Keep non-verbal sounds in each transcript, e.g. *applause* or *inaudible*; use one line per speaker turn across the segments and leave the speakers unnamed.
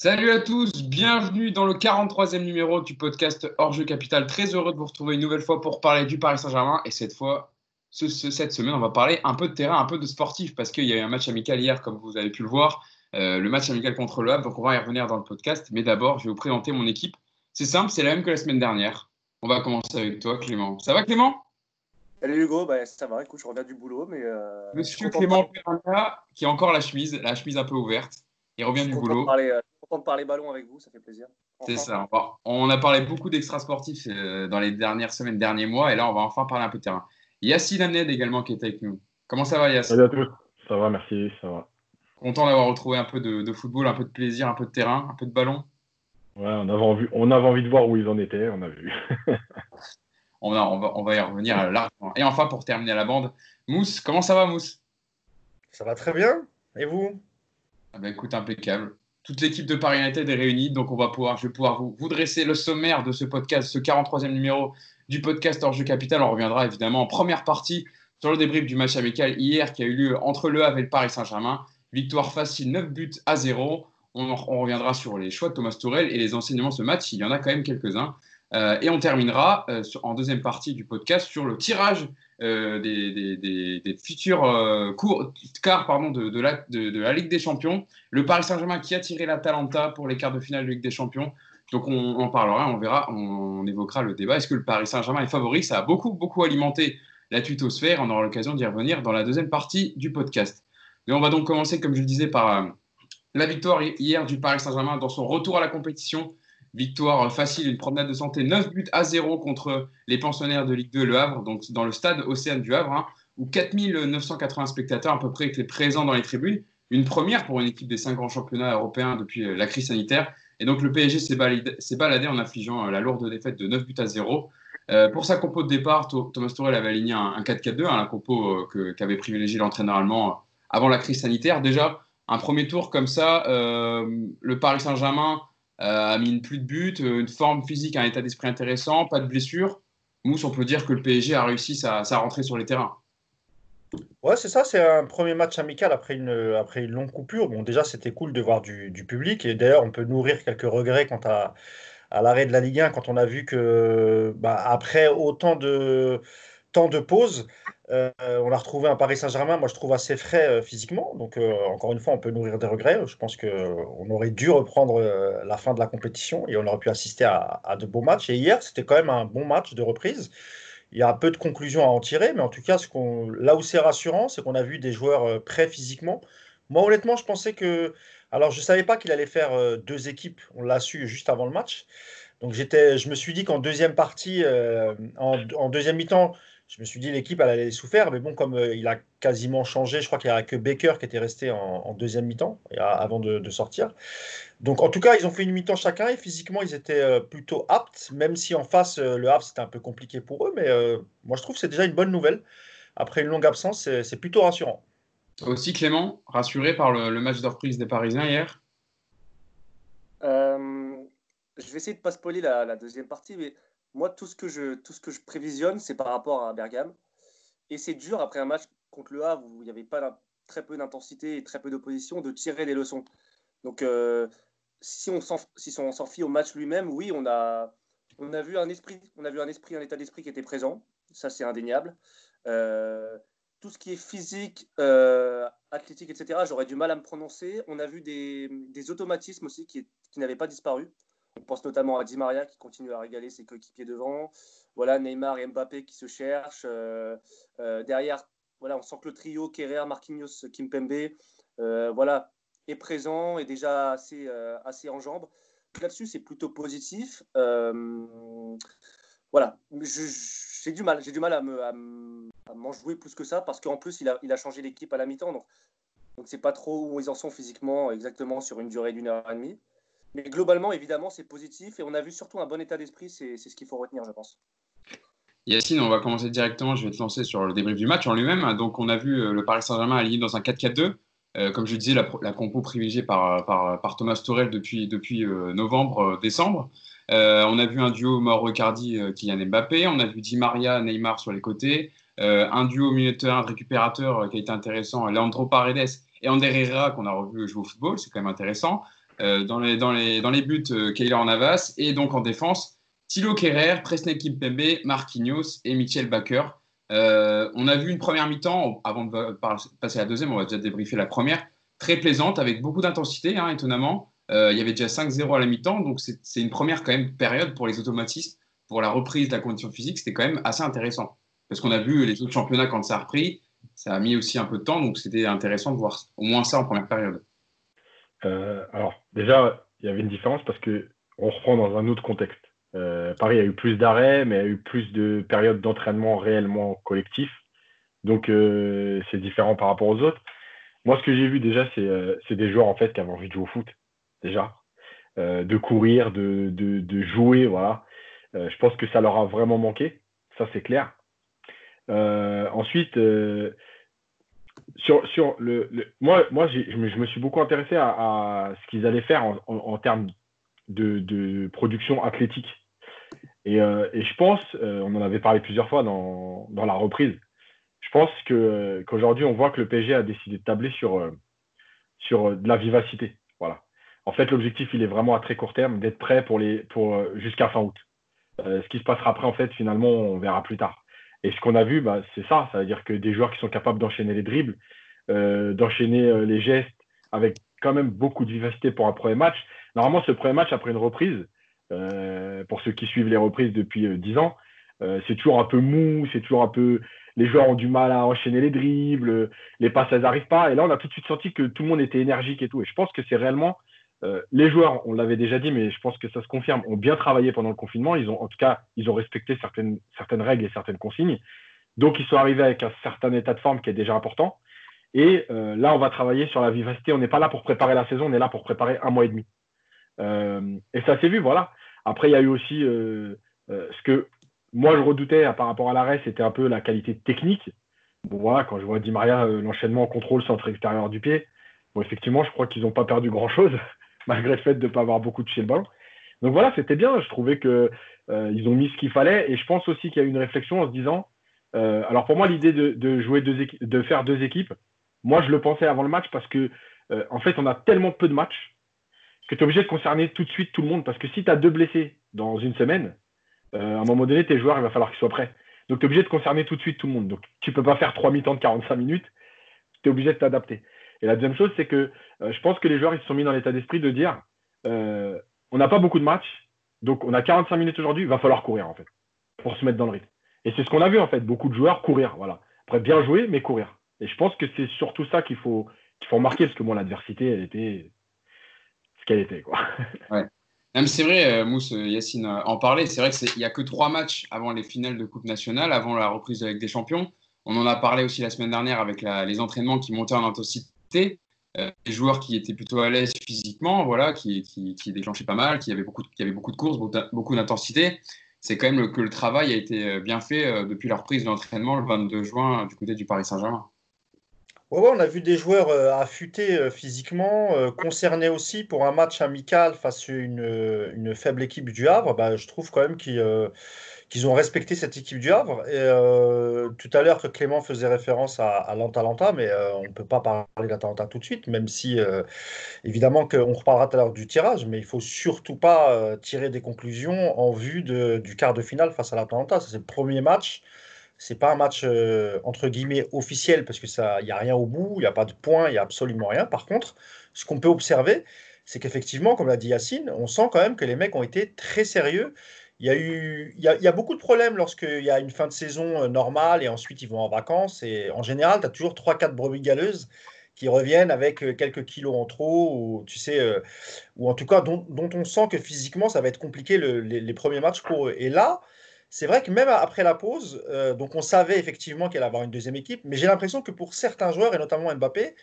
Salut à tous, bienvenue dans le 43e numéro du podcast Hors-jeu Capital. Très heureux de vous retrouver une nouvelle fois pour parler du Paris Saint-Germain. Et cette fois, cette semaine, on va parler un peu de terrain, un peu de sportif, parce qu'il y a eu un match amical hier, comme vous avez pu le voir, euh, le match amical contre le Havre. Donc on va y revenir dans le podcast. Mais d'abord, je vais vous présenter mon équipe. C'est simple, c'est la même que la semaine dernière. On va commencer avec toi, Clément. Ça va, Clément?
Salut Hugo, bah, ça va, écoute, je reviens du boulot, mais... Euh,
Monsieur Clément Perrana, qui a encore la chemise, la chemise un peu ouverte. Il revient du boulot.
Parler, euh, de parler ballon avec vous, ça fait plaisir.
C'est ça. On a parlé beaucoup d'extra sportifs euh, dans les dernières semaines, derniers mois, et là, on va enfin parler un peu de terrain. Yacine Amned également qui est avec nous. Comment ça va, Yacine?
Salut à tous. Ça va, merci, ça va.
Content d'avoir retrouvé un peu de, football, un peu de plaisir, un peu de terrain, un peu de ballon?
Ouais, on avait envie, on avait envie de voir où ils en étaient, on *laughs* a vu.
on, va, on va y revenir largement. Et enfin, pour terminer la bande, Mousse, comment ça va, Mousse?
Ça va très bien. Et vous?
Ah ben, Écoute, impeccable. Toute l'équipe de Paris United est réunie, donc on va pouvoir, je vais pouvoir vous, dresser le sommaire de ce podcast, ce 43e numéro du podcast Hors Capital. On reviendra évidemment en première partie sur le débrief du match amical hier qui a eu lieu entre le Havre et le Paris Saint-Germain. Victoire facile, 9 buts à 0. On, reviendra sur les choix de Thomas Tourel et les enseignements de ce match. Il y en a quand même quelques-uns. Euh, et on terminera euh, en deuxième partie du podcast sur le tirage euh, des, futurs cours, quarts de, la, la, Ligue des Champions. Le Paris Saint-Germain qui a tiré la Talenta pour les quarts de finale de Ligue des Champions. Donc on, en parlera, on verra, on, évoquera le débat. Est-ce que le Paris Saint-Germain est favori? Ça a beaucoup, beaucoup alimenté la tuitosphère. On aura l'occasion d'y revenir dans la deuxième partie du podcast. Mais on va donc commencer, comme je le disais, par la victoire hier du Paris Saint-Germain dans son retour à la compétition Victoire facile, une promenade de santé, 9 buts à 0 contre les pensionnaires de Ligue 2 Le Havre, donc dans le stade Océane du Havre, hein, où 4980 spectateurs à peu près étaient présents dans les tribunes. Une première pour une équipe des cinq grands championnats européens depuis euh, la crise sanitaire. Et donc le PSG s'est baladé, en affligeant euh, la lourde défaite de 9 buts à 0. Euh, pour sa compo de départ, Thomas Tuchel avait aligné un, 4-4-2, hein, la compo qu'avait privilégié l'entraîneur allemand avant la crise sanitaire. Déjà, un premier tour comme ça, le Paris Saint-Germain a mis plus de buts, euh, une forme physique, un état d'esprit intéressant, pas de blessures. Mousse, on peut dire que le PSG a réussi sa, rentrée sur les terrains.
Ouais, c'est ça, c'est un premier match amical après une, après une longue coupure. Bon, déjà, c'était cool de voir du, public. Et d'ailleurs, on peut nourrir quelques regrets quant à, à l'arrêt de la Ligue 1 quand on a vu que, bah, après autant de temps de pause, euh, on a retrouvé un Paris Saint-Germain, moi je trouve assez frais euh, physiquement. Donc euh, encore une fois, on peut nourrir des regrets. Je pense qu'on aurait dû reprendre la fin de la compétition et on aurait pu assister à, de beaux matchs. Et hier, c'était quand même un bon match de reprise. Il y a peu de conclusions à en tirer, mais en tout cas, là où c'est rassurant, c'est qu'on a vu des joueurs prêts physiquement. Moi, honnêtement, je pensais que. Alors, je ne savais pas qu'il allait faire deux équipes. On l'a su juste avant le match. Donc, je me suis dit qu'en deuxième partie, en deuxième mi-temps, je me suis dit l'équipe elle allait souffrir, mais bon, comme euh, il a quasiment changé, je crois qu'il n'y a que Baker qui était resté en, deuxième mi-temps avant de, sortir. Donc en tout cas, ils ont fait une mi-temps chacun et physiquement ils étaient euh, plutôt aptes, même si en face euh, le Havre c'était un peu compliqué pour eux, mais moi je trouve que c'est déjà une bonne nouvelle. Après une longue absence, c'est plutôt rassurant.
Aussi Clément, rassuré par le, match de reprise des Parisiens hier?
Je vais essayer de ne pas spoiler la, la deuxième partie, mais moi, tout ce que je, tout ce que je prévisionne, c'est par rapport à Bergame. Et c'est dur, après un match contre le Havre où il n'y avait pas très peu d'intensité et très peu d'opposition, de tirer des leçons. Donc, euh, si on s'en si au match lui-même, oui, on a, on a vu un esprit, on a vu un esprit, un état d'esprit qui était présent. Ça, c'est indéniable. Euh, tout ce qui est physique, euh, athlétique, etc., j'aurais du mal à me prononcer. On a vu des, automatismes aussi qui n'avaient pas disparu. On pense notamment à Di Maria qui continue à régaler ses coéquipiers devant. Voilà, Neymar et Mbappé qui se cherchent. Euh, euh, derrière, voilà, on sent que le trio Kerrer, Marquinhos, Kimpembe, euh, est présent et déjà assez, assez en jambes. Là-dessus, c'est plutôt positif. voilà, j'ai du mal, mal à, m'en jouer plus que ça parce qu'en plus, il a, il a changé l'équipe à la mi-temps. Donc, on ne sait pas trop où ils en sont physiquement exactement sur une durée d'une heure et demie. Mais globalement, évidemment, c'est positif et on a vu surtout un bon état d'esprit. C'est ce qu'il faut retenir, je pense.
Yacine, on va commencer directement. Je vais te lancer sur le débrief du match en lui-même. Donc, on a vu euh, le Paris Saint-Germain aligné dans un 4-4-2. Euh, comme je disais, la, compo privilégiée par, par, Thomas Torel depuis, depuis euh, novembre, décembre. on a vu un duo Mauro-Icardi, Kylian Mbappé. On a vu Di Maria, Neymar sur les côtés. un duo milieu de terrain récupérateur qui a été intéressant, Leandro Paredes et Ander Herrera qu'on a revu jouer au football. C'est quand même intéressant. Dans, les, dans, les, dans les buts, Keylor Navas. Et donc en défense, Thilo Kerrer, Presnel Kimpembe, Marquinhos et Michel Baker. on a vu une première mi-temps, avant de passer à la deuxième, on va déjà débriefer la première, très plaisante, avec beaucoup d'intensité, hein, étonnamment. il y avait déjà 5-0 à la mi-temps, donc c'est une première quand même période pour les automatismes, pour la reprise de la condition physique, c'était quand même assez intéressant. Parce qu'on a vu les autres championnats quand ça a repris, ça a mis aussi un peu de temps, donc c'était intéressant de voir au moins ça en première période.
Euh, alors, déjà, il y avait une différence parce que on reprend dans un autre contexte. Euh, Paris a eu plus d'arrêts, mais a eu plus de périodes d'entraînement réellement collectif. Donc, euh, c'est différent par rapport aux autres. Moi, ce que j'ai vu déjà, c'est des joueurs en fait qui avaient envie de jouer au foot, déjà, de courir, de, de, de jouer, voilà. je pense que ça leur a vraiment manqué, ça c'est clair. Ensuite, sur, sur le, moi, moi je, me, suis beaucoup intéressé à, ce qu'ils allaient faire en, termes de, production athlétique. Et, euh, je pense, on en avait parlé plusieurs fois dans, la reprise, je pense que, qu'aujourd'hui, on voit que le PSG a décidé de tabler sur, sur de la vivacité. Voilà. En fait, l'objectif, il est vraiment à très court terme, d'être prêt pour les, pour, jusqu'à fin août. ce qui se passera après, en fait, finalement, on verra plus tard. Et ce qu'on a vu, bah, c'est ça. Ça veut dire que des joueurs qui sont capables d'enchaîner les dribbles, euh, d'enchaîner euh, les gestes avec quand même beaucoup de vivacité pour un premier match. Normalement, ce premier match, après une reprise, euh, pour ceux qui suivent les reprises depuis 10 ans, c'est toujours un peu mou, c'est toujours un peu. Les joueurs ont du mal à enchaîner les dribbles, les passes, elles n'arrivent pas. Et là, on a tout de suite senti que tout le monde était énergique et tout. Et je pense que c'est réellement euh, les joueurs, on l'avait déjà dit, mais je pense que ça se confirme, ont bien travaillé pendant le confinement. Ils ont, en tout cas, ils ont respecté certaines, règles et certaines consignes. Donc, ils sont arrivés avec un certain état de forme qui est déjà important. Et euh, là, on va travailler sur la vivacité. On n'est pas là pour préparer la saison, on est là pour préparer un mois et demi. Euh, et ça s'est vu, voilà. Après, il y a eu aussi ce que moi je redoutais par rapport à l'arrêt, c'était un peu la qualité technique. Bon, voilà, quand je vois Di Maria, l'enchaînement contrôle centre extérieur du pied, bon, effectivement, je crois qu'ils n'ont pas perdu grand-chose malgré le fait de ne pas avoir beaucoup touché le ballon. Donc voilà, c'était bien. Je trouvais qu'ils euh, ont mis ce qu'il fallait. Et je pense aussi qu'il y a eu une réflexion en se disant euh, alors pour moi, l'idée de, jouer deux de faire deux équipes, moi je le pensais avant le match parce que euh, en fait, on a tellement peu de matchs que tu es obligé de concerner tout de suite tout le monde. Parce que si tu as deux blessés dans une semaine, à un moment donné, tes joueurs, il va falloir qu'ils soient prêts. Donc tu es obligé de concerner tout de suite tout le monde. Donc tu ne peux pas faire trois mi-temps de 45 minutes. Tu es obligé de t'adapter. Et la deuxième chose, c'est que euh, je pense que les joueurs ils se sont mis dans l'état d'esprit de dire euh, on n'a pas beaucoup de matchs, donc on a 45 minutes aujourd'hui, il va falloir courir en fait, pour se mettre dans le rythme. Et c'est ce qu'on a vu en fait, beaucoup de joueurs courir, voilà. Après, bien jouer, mais courir. Et je pense que c'est surtout ça qu'il faut, qu'il faut remarquer, parce que moi, l'adversité, elle était ce qu'elle était. Quoi. *laughs*
Ouais. Même c'est vrai, euh, Mousse, Yacine en parlait, c'est vrai qu'il n'y a que trois matchs avant les finales de Coupe nationale, avant la reprise avec des champions. On en a parlé aussi la semaine dernière avec les entraînements qui montaient en intensité euh, des joueurs qui étaient plutôt à l'aise physiquement, voilà, qui, qui, déclenchaient pas mal, qui avaient beaucoup, qui avaient beaucoup de courses, beaucoup d'intensité. C'est quand même que le travail a été euh, bien fait euh, depuis la reprise de l'entraînement le 22 juin du côté du Paris Saint-Germain.
Ouais, on a vu des joueurs affûtés physiquement, concernés aussi pour un match amical face à une, une faible équipe du Havre. Bah, je trouve quand même qu'ils ont respecté cette équipe du Havre. Euh, tout à l'heure, Clément faisait référence à, à mais euh, on ne peut pas parler d'Atalanta tout de suite, même si, euh, évidemment, qu'on reparlera tout à l'heure du tirage, mais il ne faut surtout pas tirer des conclusions en vue du quart de finale face à l'Atalanta. C'est le premier match. C'est pas un match entre guillemets officiel parce que ça, il y a rien au bout, il n'y a pas de points, il y a absolument rien. Par contre, ce qu'on peut observer, c'est qu'effectivement, comme l'a dit Yacine, on sent quand même que les mecs ont été très sérieux il y a eu, il y a, beaucoup de problèmes lorsqu'il y a une fin de saison euh, normale et ensuite ils vont en vacances. Et en général, tu as toujours 3-4 brebis galeuses qui reviennent avec euh, quelques kilos en trop, ou tu sais, euh, ou en tout cas dont, on sent que physiquement ça va être compliqué les, premiers matchs pour eux. Et là, c'est vrai que même après la pause, donc on savait effectivement qu'il allait avoir une deuxième équipe, mais j'ai l'impression que pour certains joueurs, et notamment Mbappé,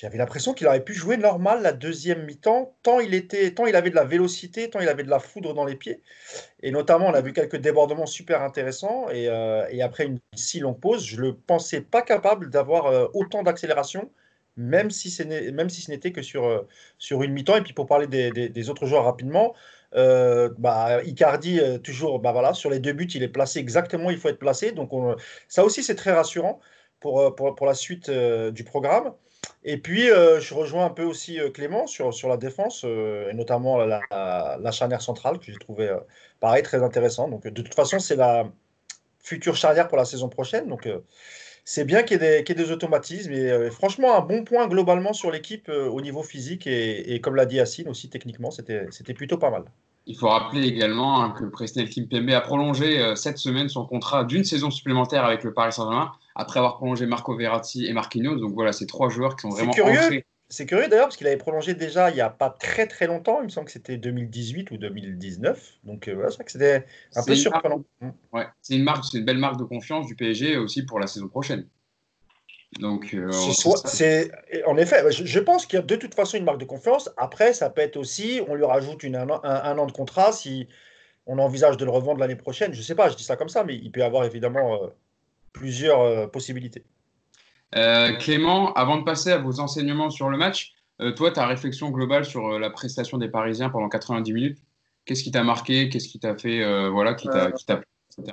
j'avais l'impression qu'il aurait pu jouer normal la deuxième mi-temps, tant il était, tant il avait de la vélocité, tant il avait de la foudre dans les pieds. Et notamment, on a vu quelques débordements super intéressants. Et, euh, après une si longue pause, je ne le pensais pas capable d'avoir euh, autant d'accélération, même si ce n'était que sur, euh, sur une mi-temps. Et puis pour parler des, autres joueurs rapidement, bah, Icardi, toujours, bah voilà, sur les deux buts, il est placé exactement où il faut être placé. Donc ça aussi, c'est très rassurant pour, pour, pour la suite du programme. Et puis, euh, je rejoins un peu aussi euh, Clément sur, sur la défense, euh, et notamment la, charnière centrale, que j'ai trouvé, pareil, très intéressant. Donc, de toute façon, c'est la future charnière pour la saison prochaine. Donc, c'est bien qu'il y, ait des automatismes. Et franchement, un bon point globalement sur l'équipe au niveau physique. Et, et comme l'a dit Yacine aussi, techniquement, c'était plutôt pas mal.
Il faut rappeler également hein, que Presnel Kimpembe a prolongé cette semaine son contrat d'une saison supplémentaire avec le Paris Saint-Germain après avoir prolongé Marco Verratti et Marquinhos. Donc voilà, ces trois joueurs qui sont vraiment
curieux. C'est curieux d'ailleurs parce qu'il avait prolongé déjà il n'y a pas très très longtemps. Il me semble que c'était 2018 ou 2019. Donc euh, voilà, c'est vrai que c'était un peu surprenant.
Ouais, c'est une marque, c'est une belle marque de confiance du PSG aussi pour la saison prochaine. Donc,
euh, c'est en effet, je, pense qu'il y a de toute façon une marque de confiance. Après, ça peut être aussi, on lui rajoute une, un, an de contrat si on envisage de le revendre l'année prochaine. Je ne sais pas, je dis ça comme ça, mais il peut y avoir évidemment euh, plusieurs euh, possibilités.
Euh, Clément, avant de passer à vos enseignements sur le match, euh, toi, ta réflexion globale sur la prestation des Parisiens pendant 90 minutes, qu'est-ce qui t'a marqué Qu'est-ce qui t'a fait, voilà, qui t'a, etc.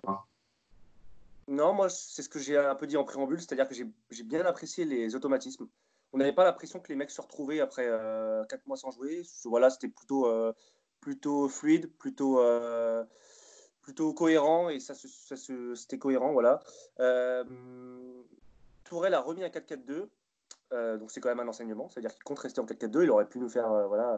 Non, moi, c'est ce que j'ai un peu dit en préambule, c'est-à-dire que j'ai bien apprécié les automatismes. On n'avait pas l'impression que les mecs se retrouvaient après 4 mois sans jouer. Voilà, c'était plutôt, plutôt fluide, plutôt plutôt cohérent et ça, ça c'était cohérent. Voilà. Euh, Tourelle a remis un 4-4-2. Euh, donc c'est quand même un enseignement, c'est-à-dire qu'il compte rester en 4-4-2, il aurait pu nous faire euh,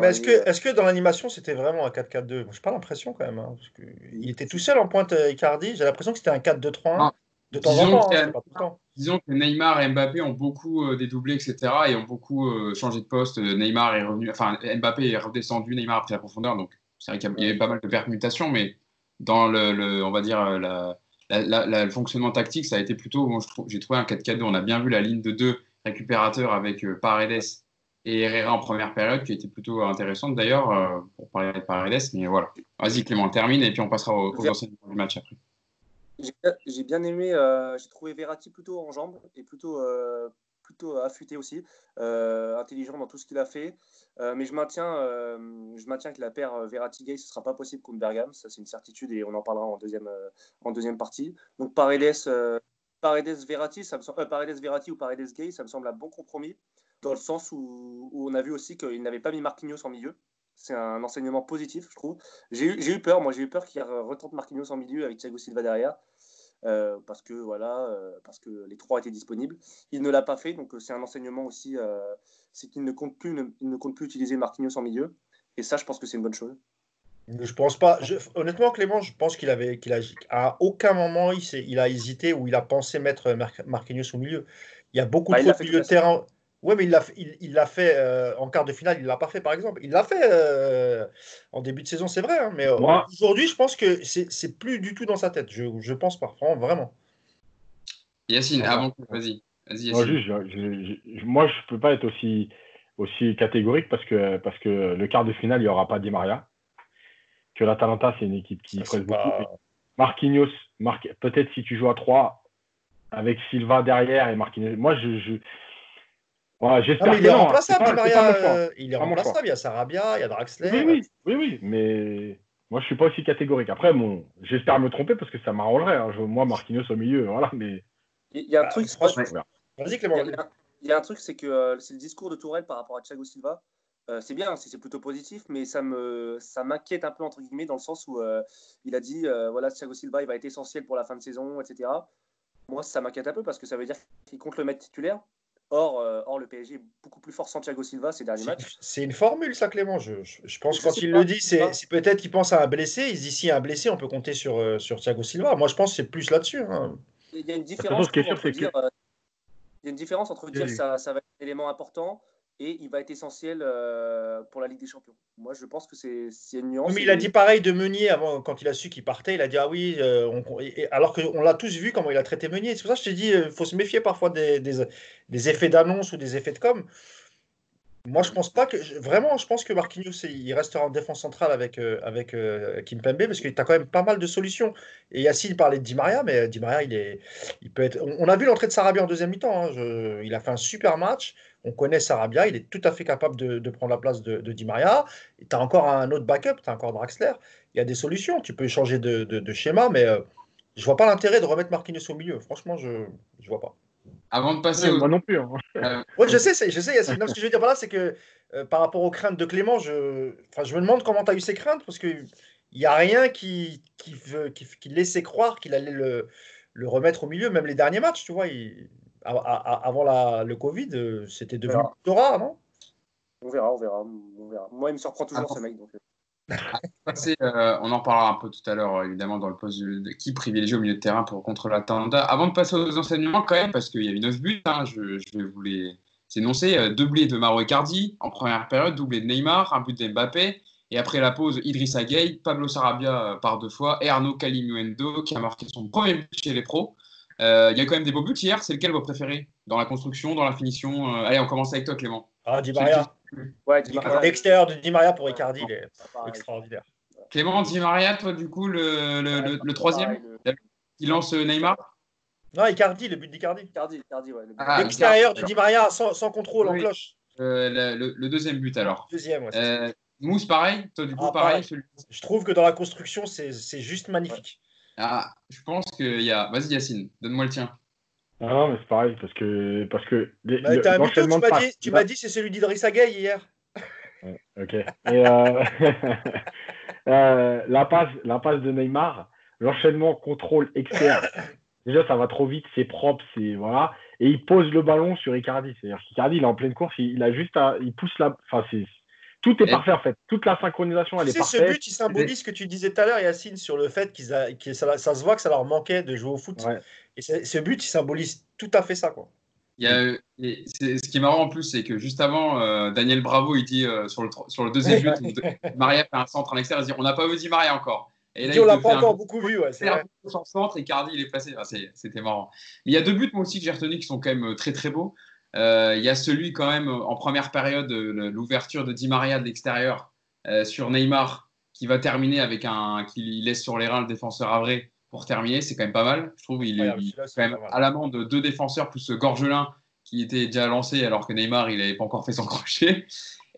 mais est-ce que, est que dans l'animation c'était vraiment un 4-4-2 J'ai pas l'impression quand même, hein, parce que il était tout seul en pointe Icardi. J'ai l'impression que c'était un 4-2-3-1 de temps en temps,
hein, Disons que Neymar et Mbappé ont beaucoup dédoublé, etc. et ont beaucoup changé de poste. Neymar est revenu, enfin Mbappé est redescendu, Neymar a pris la profondeur, donc c'est vrai qu'il y avait pas mal de permutations, mais dans le, on va dire, euh, le fonctionnement tactique, ça a été plutôt, j'ai trouvé un 4-4-2. On a bien vu la ligne de deux récupérateurs avec euh, Paredes et Herrera en première période, qui était plutôt intéressante d'ailleurs, euh, pour parler de Paredes. Mais voilà, vas-y Clément, termine et puis on passera aux, aux enseignements du match après.
J'ai bien aimé, j'ai trouvé Verratti plutôt en jambes et plutôt, plutôt affûté aussi, intelligent dans tout ce qu'il a fait. Euh, mais je maintiens, euh, je maintiens que la paire euh, Verratti-Gay, ce ne sera pas possible contre Bergame. Ça, c'est une certitude et on en parlera en deuxième, en deuxième partie. Donc, Paredes, Paredes, Verratti, ça me Paredes, Verratti ou Paredes Gay, ça me semble un bon compromis dans le sens où, où on a vu aussi qu'il n'avait pas mis Marquinhos en milieu. C'est un enseignement positif, je trouve. J'ai eu, eu, peur, moi, j'ai eu peur qu'il retente Marquinhos en milieu avec Thiago Silva derrière. Euh, parce que voilà, euh, parce que les trois étaient disponibles. Il ne l'a pas fait, donc euh, c'est un enseignement aussi, c'est qu'il ne compte plus, il ne compte plus utiliser Marquinhos en milieu. Et ça, je pense que c'est une bonne chose.
Je pense pas. honnêtement, Clément, je pense qu'il avait, qu'il a, à aucun moment il, il a hésité ou il a pensé mettre Marquinhos au milieu. Il y a beaucoup bah, de milieu de terrain. Oui, mais il l'a il, l'a fait euh, en quart de finale, il ne l'a pas fait par exemple. Il l'a fait euh, en début de saison, c'est vrai. Hein, mais euh, aujourd'hui, je pense que c'est plus du tout dans sa tête. Je pense pas, vraiment.
Yacine, avant, vas-y. Vas
moi, je ne peux pas être aussi, aussi catégorique parce que, parce que le quart de finale, il n'y aura pas Di Maria. Que l'Atalanta, c'est une équipe qui presse beaucoup. Marquinhos, peut-être si tu joues à 3 avec Silva derrière et Marquinhos. Moi, je
j'espère il est remplaçable, Maria. il est remplaçable. Il y a Sarabia, il y a Draxler.
Oui, oui, oui, mais moi, je suis pas aussi catégorique. Après, bon, j'espère me tromper parce que ça m'arrangerait. Hein. Moi, Marquinhos au milieu, voilà. Mais
il y a un bah, truc. Vas-y, Clément. Il y, a un truc, c'est que euh, c'est le discours de Tourelle par rapport à Thiago Silva. Euh, c'est bien, c'est plutôt positif, mais ça me ça m'inquiète un peu entre guillemets dans le sens où euh, il a dit voilà Thiago Silva il va être essentiel pour la fin de saison, etc. Moi, ça m'inquiète un peu parce que ça veut dire qu'il compte le mettre titulaire. Or, euh, or, le PSG est beaucoup plus fort sans Thiago Silva ces derniers matchs.
C'est une formule, ça, Clément. Je, je, pense que quand il le dit, c'est peut-être qu'il pense à un blessé. Il dit si un blessé, on peut compter sur, euh, sur Thiago Silva. Moi, je pense que c'est plus là-dessus. Hein.
Il y a une différence. entre dire, euh, il y a une différence entre dire que ça, ça va être un élément important et il va être essentiel euh, pour la Ligue des Champions. Moi, je pense que c'est une nuance.
mais il a dit pareil de Meunier avant, quand il a su qu'il partait. Il a dit Ah oui, euh, on, alors qu'on l'a tous vu comment il a traité Meunier. C'est pour ça que je t'ai dit il euh, faut se méfier parfois des, des, effets d'annonce ou des effets de com. Moi, je pense pas que. Vraiment, je pense que Marquinhos, il restera en défense centrale avec, avec Kim Pembe parce qu'il a quand même pas mal de solutions. Et Yacine parlait de Di Maria, mais Di Maria, il, est, il peut être. On, a vu l'entrée de Sarabia en deuxième mi-temps. Hein. il a fait un super match. On connaît Sarabia, il est tout à fait capable de, prendre la place de, Di Maria. Tu as encore un autre backup, tu as encore Draxler. Il y a des solutions. Tu peux changer de, schéma, mais euh, je vois pas l'intérêt de remettre Marquinhos au milieu. Franchement, je ne vois pas.
Avant de passer.
Moi non plus. Hein.
oui, je sais, je sais, Yacine. ce que je veux dire par là, c'est que par rapport aux craintes de Clément, je, enfin, je me demande comment tu as eu ces craintes parce qu'il n'y a rien qui, qui, veut, qui, qui laissait croire qu'il allait le, le, remettre au milieu, même les derniers matchs, tu vois. Il, avant la, le Covid, euh, c'était devenu rare, non?
On verra, on verra, on verra. Moi, il me surprend toujours ce mec. Donc...
Euh. Euh, on en parlera un peu tout à l'heure, évidemment, dans le poste de, qui privilégie au milieu de terrain pour contre la Tanda. Avant de passer aux enseignements, quand même, parce qu'il y a eu 9 buts, hein, je, vais vous les énoncer. Doublé de Maro Icardi en première période, doublé de Neymar, un but d'Mbappé. Et après la pause, Idrissa Gueye, Pablo Sarabia par deux fois et Arnaud Calimuendo qui a marqué son premier but chez les pros. Euh, il y a quand même des beaux buts hier. C'est lequel vos préférés Dans la construction, dans la finition euh, Allez, on commence avec toi, Clément.
Ah, Di Maria. Ouais, Di Maria. L'extérieur de Di Maria pour Icardi, il est extraordinaire.
Clément, Di Maria, toi, du coup, le, le, le, troisième qui lance euh, Neymar
Non, Icardi, le but d'Icardi.
Icardi, Icardi, ouais.
Ah, L'extérieur de Di Maria sans, sans contrôle en cloche.
le, deuxième but, alors.
Deuxième, ouais.
Mousse, pareil Toi, du coup, ah, pareil.
Je trouve que dans la construction, c'est juste magnifique.
Ah, je pense qu'il y a. Vas-y, Yacine, donne-moi le tien.
Ah non, mais c'est pareil, parce que. Parce que
bah, tu m'as dit, tu m'as dit c'est celui d'Idrissa Gueye hier.
ok. Et, euh, *laughs* euh, la, passe, la passe de Neymar, l'enchaînement contrôle externe. Déjà, ça va trop vite, c'est propre, c'est. Voilà. Et il pose le ballon sur Icardi. C'est-à-dire qu'Icardi, il est en pleine course, il, a juste à. Il pousse la. Enfin, c'est tout est parfait en fait. Toute la synchronisation, elle est parfaite.
Ce but, il symbolise ce que tu disais tout à l'heure, Yacine, sur le fait qu'ils que ça, se voit que ça leur manquait de jouer au foot. Et ce but, il symbolise tout à fait ça. Quoi.
Il y a, ce qui est marrant en plus, c'est que juste avant, euh, Daniel Bravo, il dit euh, sur, le, sur le deuxième but, *laughs* Maria fait un centre en extérieur, il dit on n'a pas vu dit Maria encore.
Et là, il, l'a pas encore beaucoup vu. Ouais,
c'est centre et Cardi, il est placé. C'était marrant. il y a deux buts, moi aussi, que j'ai retenus qui sont quand même euh, très très beaux. Il y a celui quand même en première période, l'ouverture de Di Maria de l'extérieur, euh, sur Neymar, qui va terminer avec un. qui laisse sur les reins le défenseur Avré pour terminer. C'est quand même pas mal. Je trouve il est, quand même à l'amende de deux défenseurs plus Gorgelin qui était déjà lancé alors que Neymar il n'avait pas encore fait son *laughs* crochet.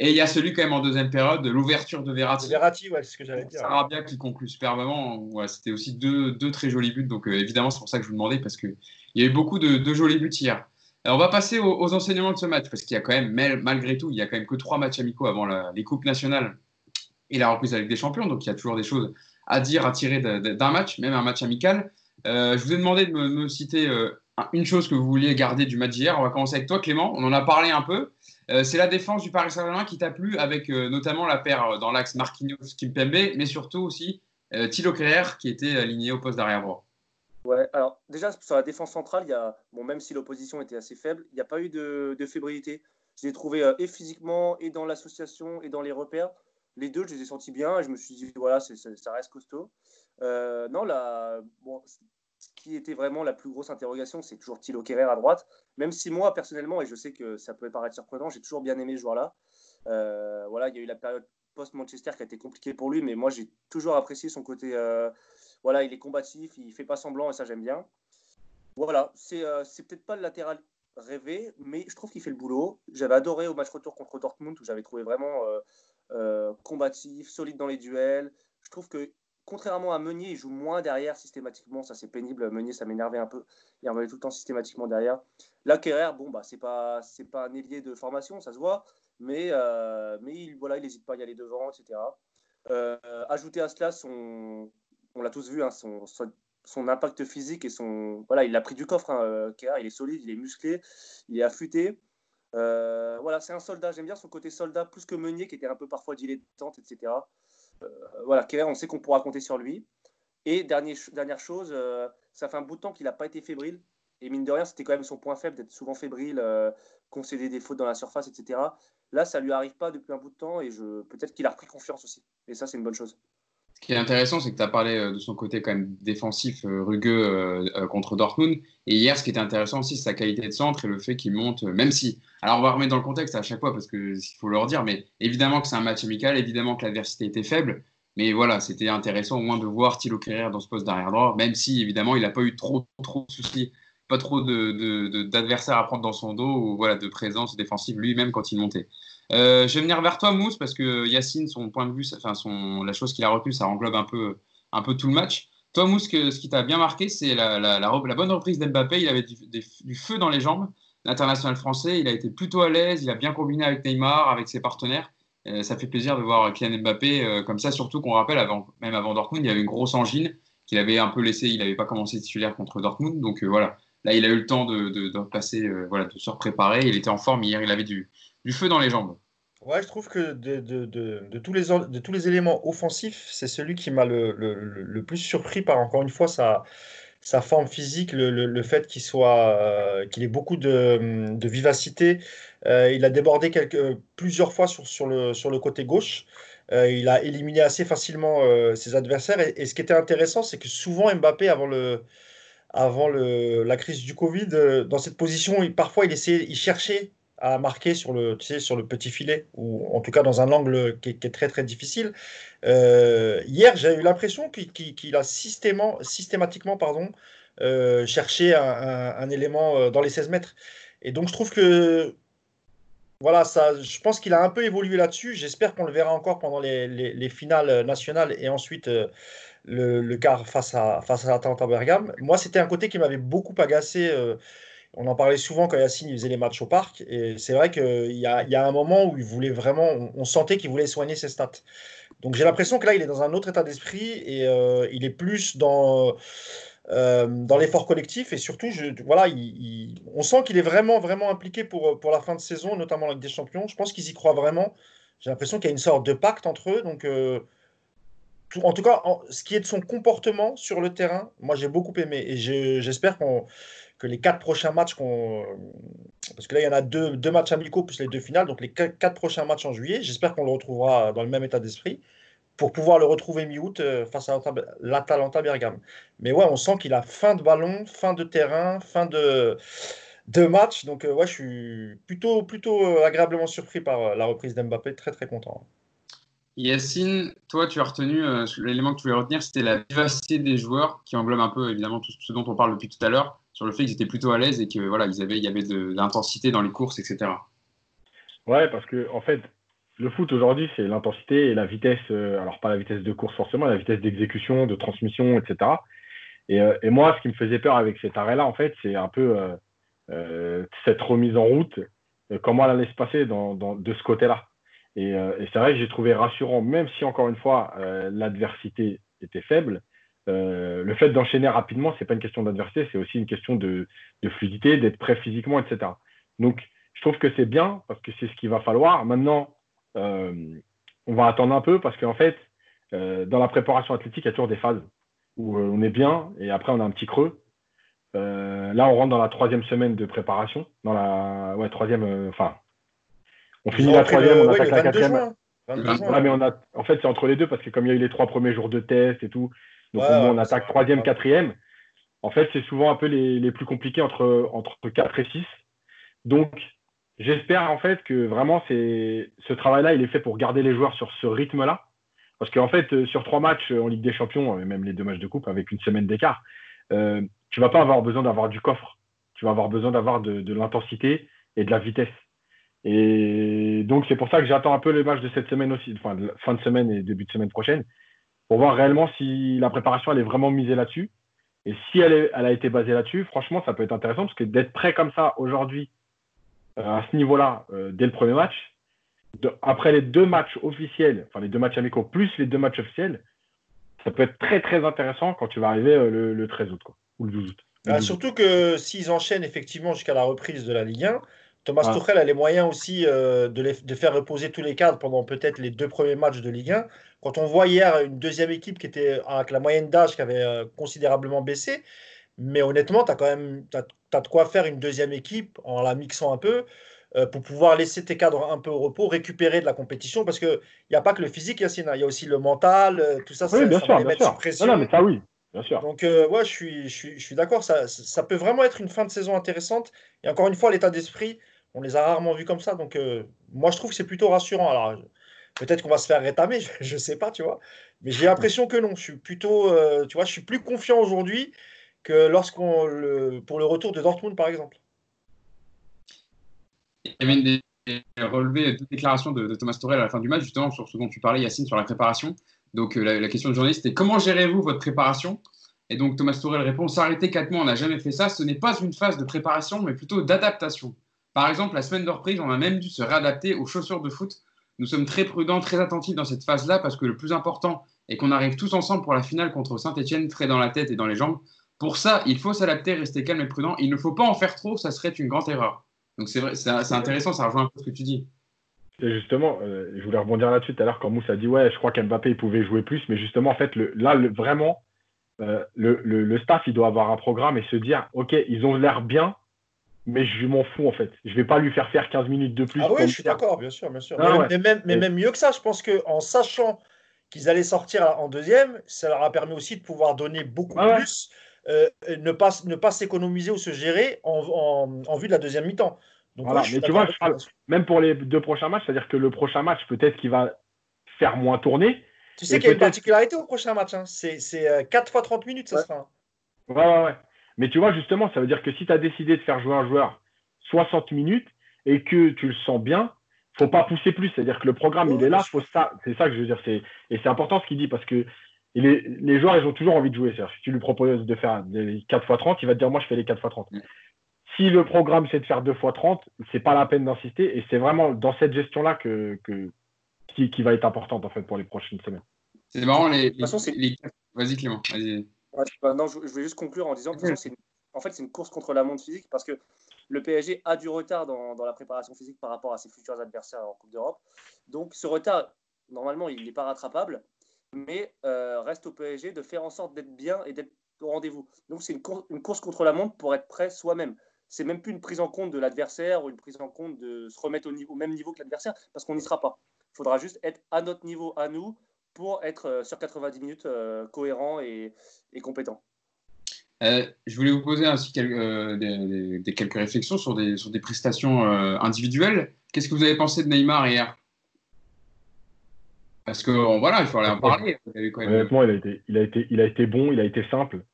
Et il y a celui quand même en deuxième période de l'ouverture de Verratti.
Verratti, ouais, c'est ce que j'allais dire.
Sarabia qui conclut superbement. Ouais, C'était aussi deux, deux, très jolis buts. Donc euh, évidemment, c'est pour ça que je vous demandais parce qu'il y a eu beaucoup de, de jolis buts hier. On va passer aux, enseignements de ce match parce qu'il y a quand même, malgré tout, il y a quand même que trois matchs amicaux avant les coupes nationales et la reprise avec des champions. Donc il y a toujours des choses à dire, à tirer d'un match, même un match amical. Euh, je vous ai demandé de me, citer euh, une chose que vous vouliez garder du match d'hier. On va commencer avec toi, Clément. On en a parlé un peu. Euh, c'est la défense du Paris Saint-Germain qui t'a plu, avec notamment la paire dans l'axe Marquinhos-Kimpembe, mais surtout aussi Thilo Kerrer qui était aligné au poste d'arrière droit.
Ouais, alors déjà sur la défense centrale, il y a, bon, même si l'opposition était assez faible, il n'y a pas eu de, de fébrilité. Je l'ai trouvé et physiquement, et dans l'association, et dans les repères les deux, je les ai sentis bien et je me suis dit, voilà, ça reste costaud. Euh, non, la, bon, ce qui était vraiment la plus grosse interrogation, c'est toujours Thilo Kerrer à droite. Même si moi, personnellement, et je sais que ça peut paraître surprenant, j'ai toujours bien aimé ce joueur-là. Euh, voilà, il y a eu la période post-Manchester qui a été compliquée pour lui, mais moi, j'ai toujours apprécié son côté. Euh, voilà, il est combatif, il fait pas semblant et ça, j'aime bien. Voilà, c'est peut-être pas le latéral rêvé, mais je trouve qu'il fait le boulot. J'avais adoré au match retour contre Dortmund où j'avais trouvé vraiment euh, combatif, solide dans les duels. Je trouve que contrairement à Meunier, il joue moins derrière systématiquement. Ça, c'est pénible. Meunier, ça m'énervait un peu. Il revenait tout le temps systématiquement derrière. Là, Kerrer, bon, bah, c'est pas, c'est pas un ailier de formation, ça se voit. Mais, euh, mais il, voilà, il n'hésite pas à y aller devant, etc. Euh, ajouter à cela son, on l'a tous vu, hein, son, impact physique et son, voilà, il a pris du coffre. Hein, il est solide, il est musclé, il est affûté. Euh, voilà, c'est un soldat. J'aime bien son côté soldat plus que Meunier qui était un peu parfois dilettante, etc. Euh, voilà, Kerr, on sait qu'on pourra compter sur lui. Et dernier, dernière chose, euh, ça fait un bout de temps qu'il n'a pas été fébrile. Et mine de rien, c'était quand même son point faible d'être souvent fébrile, concéder des fautes dans la surface, etc. Là, ça lui arrive pas depuis un bout de temps et peut-être qu'il a repris confiance aussi. Et ça, c'est une bonne chose.
Ce qui est intéressant, c'est que tu as parlé euh, de son côté quand même défensif, euh, rugueux euh, contre Dortmund. Et hier, ce qui était intéressant aussi, c'est sa qualité de centre et le fait qu'il monte, même si. Alors, on va remettre dans le contexte à chaque fois parce qu'il faut le redire, mais évidemment que c'est un match amical, évidemment que l'adversité était faible. Mais voilà, c'était intéressant au moins de voir Thilo Kerrer dans ce poste d'arrière droit, même si évidemment il n'a pas eu trop, trop de soucis, pas trop d'adversaires à prendre dans son dos ou voilà, de présence défensive lui-même quand il montait. Euh, je vais venir vers toi, Mousse, parce que Yacine, son point de vue, enfin, la chose qu'il a retenue, ça englobe un peu, un peu tout le match. Toi, Mousse, ce qui t'a bien marqué, c'est la, la, bonne reprise d'Mbappé. Il avait du, feu dans les jambes. L'international français, il a été plutôt à l'aise. Il a bien combiné avec Neymar, avec ses partenaires. ça fait plaisir de voir Kylian Mbappé euh, comme ça, surtout qu'on rappelle, même avant Dortmund, il y avait une grosse angine qu'il avait un peu laissé. Il n'avait pas commencé titulaire contre Dortmund. Donc euh, voilà, là, il a eu le temps de, passer, euh, voilà, de se préparer. Il était en forme hier. Il avait du, du feu dans les jambes.
Ouais, je trouve que de, de, de, tous, les, de tous les éléments offensifs, c'est celui qui m'a le, le, le, plus surpris par, encore une fois, sa, sa forme physique, le, fait qu'il soit, euh, qu'il ait beaucoup de, vivacité. Euh, il a débordé quelques, plusieurs fois sur, sur, le, sur le côté gauche. Euh, il a éliminé assez facilement ses adversaires. Et, ce qui était intéressant, c'est que souvent Mbappé, avant le, avant le, la crise du Covid, dans cette position, parfois il essayait, il cherchait à marquer sur le, tu sais, sur le petit filet, ou en tout cas dans un angle qui, est très très difficile. Euh, hier, j'ai eu l'impression qu'il a systématiquement euh, cherché un, élément euh, dans les 16 mètres. Et donc je trouve que voilà, ça, je pense qu'il a un peu évolué là-dessus. J'espère qu'on le verra encore pendant les, les, finales nationales et ensuite le, le, quart face à, face à Atalanta Bergame. Moi, c'était un côté qui m'avait beaucoup agacé on en parlait souvent quand Yacine faisait les matchs au parc. Et c'est vrai qu'il y a, y a, un moment où il voulait vraiment, on, sentait qu'il voulait soigner ses stats. Donc j'ai l'impression que là, il est dans un autre état d'esprit et euh, il est plus dans, euh, dans l'effort collectif. Et surtout, voilà, on sent qu'il est vraiment, vraiment impliqué pour, pour la fin de saison, notamment avec des champions. Je pense qu'ils y croient vraiment. J'ai l'impression qu'il y a une sorte de pacte entre eux. Donc. Euh, en tout cas, ce qui est de son comportement sur le terrain, moi j'ai beaucoup aimé et j'espère qu'on que les quatre prochains matchs qu'on. Parce que là, il y en a deux, deux matchs amicaux plus les deux finales, donc les quatre, prochains matchs en juillet, j'espère qu'on le retrouvera dans le même état d'esprit pour pouvoir le retrouver mi-août euh, face à l'Atalanta Bergame. Mais ouais, on sent qu'il a fin de ballon, fin de terrain, fin de, de match. Donc euh, ouais, je suis plutôt, plutôt euh, agréablement surpris par la reprise d'Mbappé, très très content.
Yacine, toi, tu as retenu l'élément que tu voulais retenir, c'était la vivacité des joueurs, qui englobe un peu évidemment tout ce dont on parle depuis tout à l'heure sur le fait qu'ils étaient plutôt à l'aise et que voilà, ils avaient, il y avait de, l'intensité dans les courses, etc.
Ouais, parce que en fait, le foot aujourd'hui, c'est l'intensité et la vitesse. Euh, alors pas la vitesse de course forcément, la vitesse d'exécution, de transmission, etc. Euh, et, moi, ce qui me faisait peur avec cet arrêt-là, en fait, c'est un peu euh, cette remise en route, comment elle allait se passer de ce côté-là. Et c'est vrai que j'ai trouvé rassurant, même si encore une fois l'adversité était faible, euh, le fait d'enchaîner rapidement, c'est pas une question d'adversité, c'est aussi une question de, fluidité, d'être prêt physiquement, etc. Donc, je trouve que c'est bien parce que c'est ce qu'il va falloir. Maintenant, euh, on va attendre un peu parce qu'en fait, euh, dans la préparation athlétique, il y a toujours des phases où on est bien et après on a un petit creux. là, on rentre dans la troisième semaine de préparation, dans la ouais troisième, enfin, on finit la troisième, on attaque la quatrième. mais on a, en fait, c'est entre les deux parce que comme il y a eu les trois premiers jours de test et tout, donc on attaque troisième, quatrième. En fait, c'est souvent un peu les, plus compliqués entre, entre 4 et 6. Donc, j'espère en fait que vraiment ce travail-là, il est fait pour garder les joueurs sur ce rythme-là. Parce qu'en fait, euh, sur trois matchs en Ligue des Champions, et même les deux matchs de coupe avec une semaine d'écart, euh, tu vas pas avoir besoin d'avoir du coffre. Tu vas avoir besoin d'avoir de, de l'intensité et de la vitesse. Et donc, c'est pour ça que j'attends un peu les matchs de cette semaine aussi, enfin, fin de semaine et début de semaine prochaine, pour voir réellement si la préparation elle est vraiment misée là-dessus. Et si elle, a été basée là-dessus, franchement, ça peut être intéressant parce que d'être prêt comme ça aujourd'hui, euh, à ce niveau-là, euh, dès le premier match, après les deux matchs officiels, enfin les deux matchs amicaux plus les deux matchs officiels, ça peut être très très intéressant quand tu vas arriver euh, le, 13 août quoi, ou le 12 août.
Bah, surtout que s'ils enchaînent effectivement jusqu'à la reprise de la Ligue 1, Thomas ah. Tuchel a les moyens aussi de, de, faire reposer tous les cadres pendant peut-être les deux premiers matchs de Ligue 1 quand on voit hier une deuxième équipe qui était avec la moyenne d'âge qui avait euh, considérablement baissé, mais honnêtement, tu as quand même as, de quoi faire une deuxième équipe en la mixant un peu euh, pour pouvoir laisser tes cadres un peu au repos, récupérer de la compétition, parce qu'il n'y a pas que le physique, Yacine, il y a aussi le mental, euh, tout ça,
oui, ça, bien sûr, bien sûr. pression. Non, mais ça, oui. Bien sûr.
Donc, ouais, je suis, je suis, je suis d'accord. Ça, ça peut vraiment être une fin de saison intéressante. Et encore une fois, l'état d'esprit, on les a rarement vus comme ça. Donc, moi, je trouve que c'est plutôt rassurant. Alors, Peut-être qu'on va se faire rétamer, *laughs* je ne sais pas, tu vois. Mais j'ai l'impression que non. Je suis plutôt, euh, tu vois, je suis plus confiant aujourd'hui que lorsqu'on pour le retour de Dortmund, par exemple.
Il y avait une relevé deux déclarations de, Thomas Torel à la fin du match, justement, sur ce dont tu parlais, Yacine, sur la préparation. Donc, euh, la, question de journaliste était comment gérez-vous votre préparation? Et donc Thomas Tourel répond S'arrêter 4 mois, on n'a jamais fait ça. Ce n'est pas une phase de préparation, mais plutôt d'adaptation. Par exemple, la semaine de reprise, on a même dû se réadapter aux chaussures de foot. Nous sommes très prudents, très attentifs dans cette phase-là parce que le plus important est qu'on arrive tous ensemble pour la finale contre Saint-Etienne, frais dans la tête et dans les jambes. Pour ça, il faut s'adapter, rester calme et prudent. Il ne faut pas en faire trop, ça serait une grande erreur. Donc c'est vrai, c'est intéressant, ça rejoint un peu ce que tu dis.
Et justement, euh, je voulais rebondir là-dessus tout à l'heure quand Moussa a dit ouais, je crois qu'Mbappé pouvait jouer plus, mais justement en fait le, là vraiment euh, le, staff il doit avoir un programme et se dire ok ils ont l'air bien, mais je m'en fous en fait. Je vais pas lui faire faire 15 minutes de plus.
Ah oui, je suis d'accord, bien sûr, bien sûr. mais, même, mais même mieux que ça, je pense qu'en sachant qu'ils allaient sortir en deuxième, ça leur a permis aussi de pouvoir donner beaucoup ah plus, euh, ne pas, ne pas s'économiser ou se gérer en, en, vue de la deuxième mi-temps.
voilà, mais tu vois, même pour les deux prochains matchs, c'est-à-dire que le prochain match, peut-être qu'il va faire moins tourner.
Tu sais qu'il y a une particularité au prochain match, hein. c'est 4 fois 30 minutes, ça sera.
Ouais, ouais, ouais. Mais tu vois, justement, ça veut dire que si tu as décidé de faire jouer un joueur 60 minutes et que tu le sens bien, faut pas pousser plus. C'est-à-dire que le programme, il est là. Faut ça. C'est ça que je veux dire. Et c'est important ce qu'il dit parce que les joueurs, ils ont toujours envie de jouer. Si tu lui proposes de faire des 4 x 30, il va te dire Moi, je fais les 4 x 30. Si le programme, c'est de faire 2 x 30, c'est pas la peine d'insister. Et c'est vraiment dans cette gestion-là que, qui, va être importante en fait, pour les prochaines semaines.
C'est marrant. Les, Vas-y, Clément. Vas-y.
Non, je, vais juste conclure en disant que c'est en fait, une course contre la montre physique parce que le PSG a du retard dans, la préparation physique par rapport à ses futurs adversaires en Coupe d'Europe. Donc, ce retard, normalement, il n'est pas rattrapable, mais euh, reste au PSG de faire en sorte d'être bien et d'être au rendez-vous. Donc, c'est une, une, course contre la montre pour être prêt soi-même. C'est même plus une prise en compte de l'adversaire ou une prise en compte de se remettre au même niveau que l'adversaire parce qu'on n'y sera pas. Il faudra juste être à notre niveau, à nous, pour être euh, sur 90 minutes euh, cohérent et, compétent.
Euh, je voulais vous poser ainsi quelques, des, quelques réflexions sur des, sur des prestations individuelles. Qu'est-ce que vous avez pensé de Neymar hier? Parce que voilà, il faut aller en parler.
Honnêtement, il a, été, il, a été, il a été bon, il a été simple.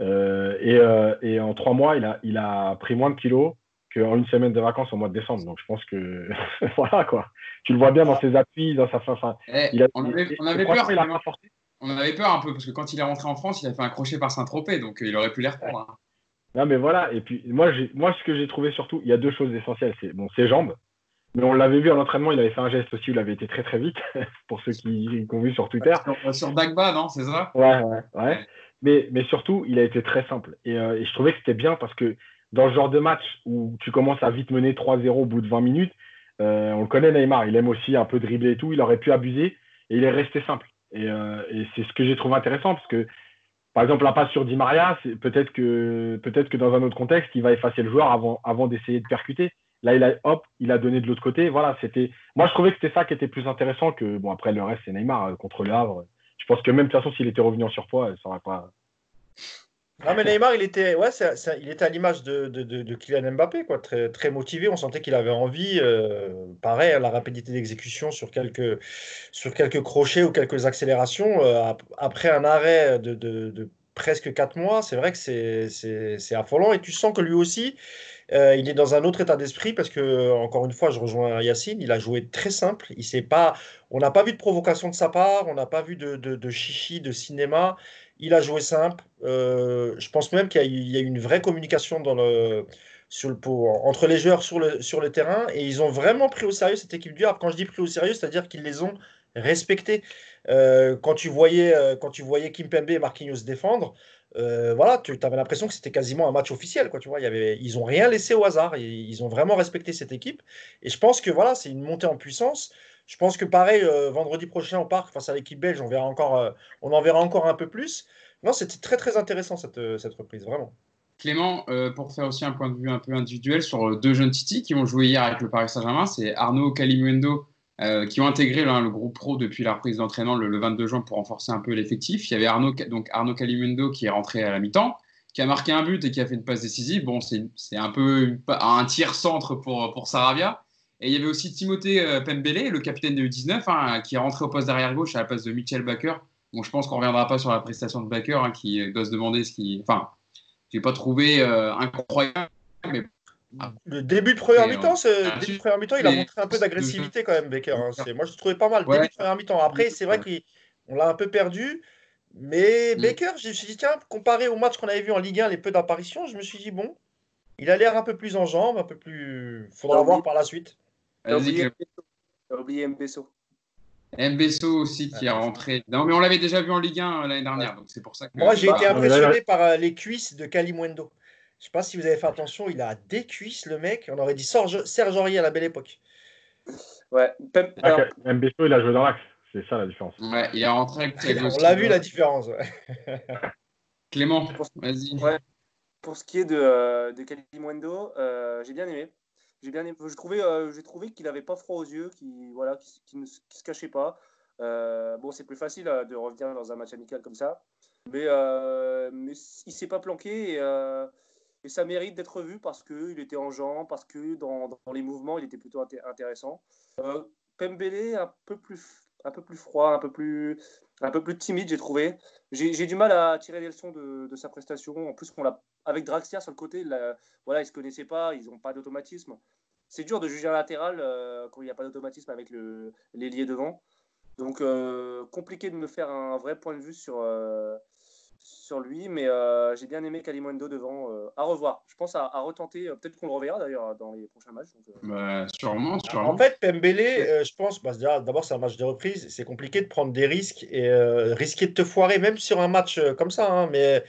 et, et, en trois mois, il a, il a pris moins de kilos qu'en une semaine de vacances au mois de décembre. Donc je pense que *laughs* voilà quoi tu le vois bien dans ses appuis, dans sa fin.
Eh, on, avait, on avait peur. on avait peur un peu parce que quand il est rentré en France, il a fait un crochet par Saint-Tropez, donc euh, il aurait pu les reprendre. Hein.
Non, mais voilà. Et puis moi, moi, ce que j'ai trouvé surtout, il y a deux choses essentielles. C'est bon, ses jambes. Mais on l'avait vu en entraînement, il avait fait un geste aussi où il avait été très très vite, *laughs* pour ceux qui, ont vu sur Twitter.
Sur, Dagba, non C'est ça?
Ouais, ouais, ouais, Mais, mais surtout, il a été très simple. Et, euh, et je trouvais que c'était bien parce que dans le genre de match où tu commences à vite mener 3-0 au bout de 20 minutes, euh, on le connaît, Neymar, il aime aussi un peu dribbler et tout. Il aurait pu abuser et il est resté simple. Et, euh, c'est ce que j'ai trouvé intéressant parce que, par exemple, la passe sur Di Maria, peut-être que, dans un autre contexte, il va effacer le joueur avant, d'essayer de percuter. Là, il a, hop, il a donné de l'autre côté. Voilà, c'était. Moi, je trouvais que c'était ça qui était plus intéressant que. Bon, après, le reste, c'est Neymar euh, contre le Havre. Je pense que même de toute façon, s'il était revenu en surpoids, ça n'aurait pas.
Non, mais Neymar, il était, ouais, il était à l'image de, de, de, Kylian Mbappé, quoi, très, motivé. On sentait qu'il avait envie. Euh, pareil, la rapidité d'exécution sur quelques, sur quelques crochets ou quelques accélérations. Euh, après un arrêt de, presque 4 mois, c'est vrai que c'est affolant. Et tu sens que lui aussi, euh, il est dans un autre état d'esprit parce que, encore une fois, je rejoins Yacine, il a joué très simple. Il pas, on n'a pas vu de provocation de sa part, on n'a pas vu de, de, de chichi, de cinéma. Il a joué simple. Euh, je pense même qu'il y, a eu une vraie communication sur le, entre les joueurs sur le, terrain et ils ont vraiment pris au sérieux cette équipe du Havre. Quand je dis pris au sérieux, c'est-à-dire qu'ils les ont respectés. Euh, quand, tu voyais, euh, quand tu voyais Kim Pembe et Marquinhos défendre, voilà, tu avais l'impression que c'était quasiment un match officiel. Tu vois, ils n'ont rien laissé au hasard. Ils, ils ont vraiment respecté cette équipe. Et je pense que voilà, c'est une montée en puissance. Je pense que pareil, euh, vendredi prochain au parc, face à l'équipe belge, on, verra encore, euh, on en verra encore un peu plus. Non, c'était très très intéressant cette, euh, cette reprise, vraiment.
Clément, pour faire aussi un point de vue un peu individuel sur deux jeunes Titi qui ont joué hier avec le Paris Saint-Germain, c'est Arnaud Calimundo qui ont intégré le groupe pro depuis la reprise d'entraînement le, 22 juin pour renforcer un peu l'effectif. Il y avait Arnaud, donc Arnaud Calimundo qui est rentré à la mi-temps, qui a marqué un but et qui a fait une passe décisive. Bon, c'est un peu un tiers centre pour, pour Saravia. Et il y avait aussi Timothée euh, Pembele, le capitaine de U19, hein, qui est rentré au poste d'arrière gauche à la place de Michel Baker. Bon, je pense qu'on ne reviendra pas sur la prestation de Baker, hein, qui doit se demander ce qui. Enfin, je n'ai pas trouvé euh, incroyable. Mais...
Le début de première mi-temps, mi il a montré un peu d'agressivité quand même, Baker. Hein. Moi, je trouvais pas mal. Début de première mi-temps. Après, c'est vrai qu'on l'a un peu perdu. Mais
Mm.
Baker, je me suis dit, tiens, comparé au match qu'on avait vu en Ligue 1, les peu d'apparitions, je me suis dit, bon, il a l'air un peu plus en jambes, un peu plus. Faudra
Ah oui.
voir par la suite.
T'as oublié. Mbesso. Oublié Mbesso.
Mbesso aussi qui est rentré. Non, mais on l'avait déjà vu en Ligue 1 l'année dernière, donc c'est pour ça que.
Moi, j'ai
Bah,
été
là,
impressionné par euh, les cuisses de Kalimundo. Je sais pas si vous avez fait attention, il a des cuisses, le mec. On aurait dit Serge, Serge à la belle époque.
Ouais. Pem-
Ah, Mbesso, il a joué dans l'axe. C'est ça la différence.
Ouais, il est rentré avec
On l'a vu la différence. ouais. *laughs*
Clément, vas-y.
Ouais. pour ce qui est de, euh, de Kalimundo, euh, j'ai bien aimé. J'ai bien. Je euh, j'ai trouvé qu'il n'avait pas froid aux yeux, qu'il voilà, qu'il- qu'il ne se- cachait pas. Euh, bon, c'est plus facile euh, de revenir dans un match amical comme ça, mais, mais il s'est pas planqué et, ça mérite d'être vu parce qu'il était en jambes, parce que dans, les mouvements, il était plutôt inté- intéressant. Pembele, un peu plus, un peu plus froid, un peu plus, un peu plus timide, j'ai trouvé. J'ai du mal à tirer des leçons de, de sa prestation. En plus, qu'on l'a avec Draxler sur le côté, là, voilà, ils se connaissaient pas, ils n'ont pas d'automatisme. C'est dur de juger un latéral euh, quand il n'y a pas d'automatisme avec l'ailier devant. Donc, euh, compliqué de me faire un vrai point de vue sur, euh, sur lui, mais euh, j'ai bien aimé Kalimundo devant. euh, à revoir. Je pense à, à retenter. euh, Peut-être qu'on le reverra d'ailleurs dans les prochains matchs. donc, euh,
Bah, sûrement, sûrement.
En fait, Pembele, euh, je pense, bah, déjà, d'abord, c'est un match de reprise. C'est compliqué de prendre des risques et euh, risquer de te foirer, même sur un match euh, comme ça. hein, mais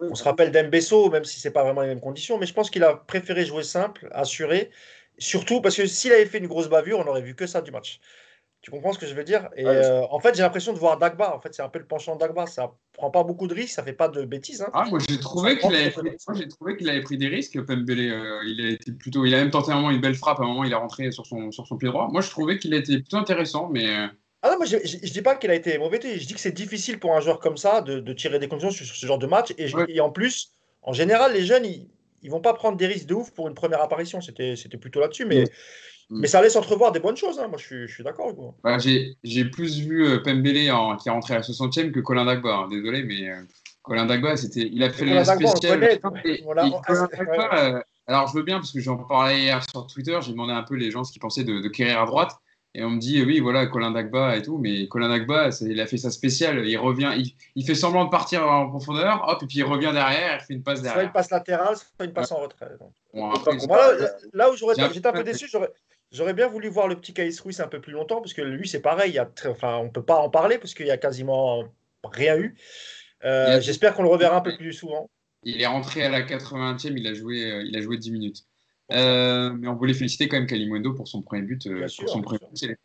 on se rappelle d'Embesso, même si c'est pas vraiment les mêmes conditions. Mais je pense qu'il a préféré jouer simple, assuré. Surtout parce que s'il avait fait une grosse bavure, on n'aurait vu que ça du match. Tu comprends ce que je veux dire? Et euh, en fait, j'ai l'impression de voir Dagba. En fait, c'est un peu le penchant de Dagba. Ça prend pas beaucoup de risques, ça fait pas de bêtises. hein.
Ah, moi j'ai trouvé qu'il avait, qu'il avait pris des risques, Pembele. euh, il a été plutôt, il a même tenté un moment une belle frappe. À un moment, il est rentré sur son sur son pied droit. Moi, je trouvais qu'il a été plutôt intéressant, mais euh,
Ah non, moi je, je, je dis pas qu'il a été mauvais. Je dis que c'est difficile pour un joueur comme ça de, de tirer des conclusions sur, sur ce genre de match. Et, je-
Ouais.
et en plus, en général, les jeunes, ils, ils vont pas prendre des risques de ouf pour une première apparition. C'était c'était plutôt là-dessus. Mais. Mais ça laisse entrevoir des bonnes choses. hein. Moi, je suis, je suis d'accord.
Bah, j'ai plus vu euh, Pembele en- qui est rentré à la 60e que Colin Dagba. hein. Désolé, mais euh, Colin Dagba, il a fait le spécial. alors je veux bien parce que j'en parlais hier sur Twitter. J'ai demandé un peu les gens ce qu'ils pensaient de, de Kerrer à droite. Et on me dit, oui, voilà, Colin Dagba et tout, mais Colin Dagba, il a fait sa spéciale. Il revient, il, il fait semblant de partir en profondeur, hop, et puis il revient derrière, il fait une passe
Soit une
derrière.
passe latérale, soit une passe en retrait. Donc,
Bon, après,
là, là où j'aurais j'étais un peu
peu-
déçu, j'aurais bien voulu voir le petit Caïs Ruiz un peu plus longtemps, parce que lui, c'est pareil. Il y a très- enfin, on peut pas en parler, parce qu'il y a quasiment rien eu. Euh, J'espère qu'on le reverra un peu plus souvent.
il est rentré à la 80e, il a joué, euh, il a joué 10 minutes. Euh, mais on voulait féliciter quand même Kalimundo pour son premier but.
Bien
pour
sûr,
son premier but.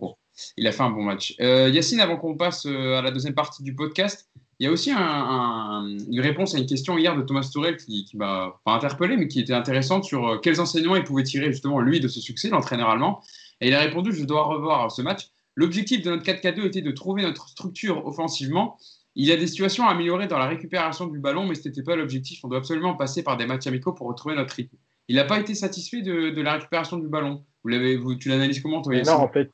Il a fait un bon match. Euh, Yacine, avant qu'on passe à la deuxième partie du podcast, il y a aussi un- un- une réponse à une question hier de Thomas Tourel qui, qui m'a pas interpellé, mais qui était intéressante sur euh, quels enseignements il pouvait tirer justement lui de ce succès, l'entraîneur allemand. Et il a répondu Je dois revoir ce match. L'objectif de notre 4K2 était de trouver notre structure offensivement. Il y a des situations à améliorer dans la récupération du ballon, mais ce n'était pas l'objectif. On doit absolument passer par des matchs amicaux pour retrouver notre rythme. Il n'a pas été satisfait de, de la récupération du ballon. Vous l'avez, tu l'analyses comment, toi,
non, en fait,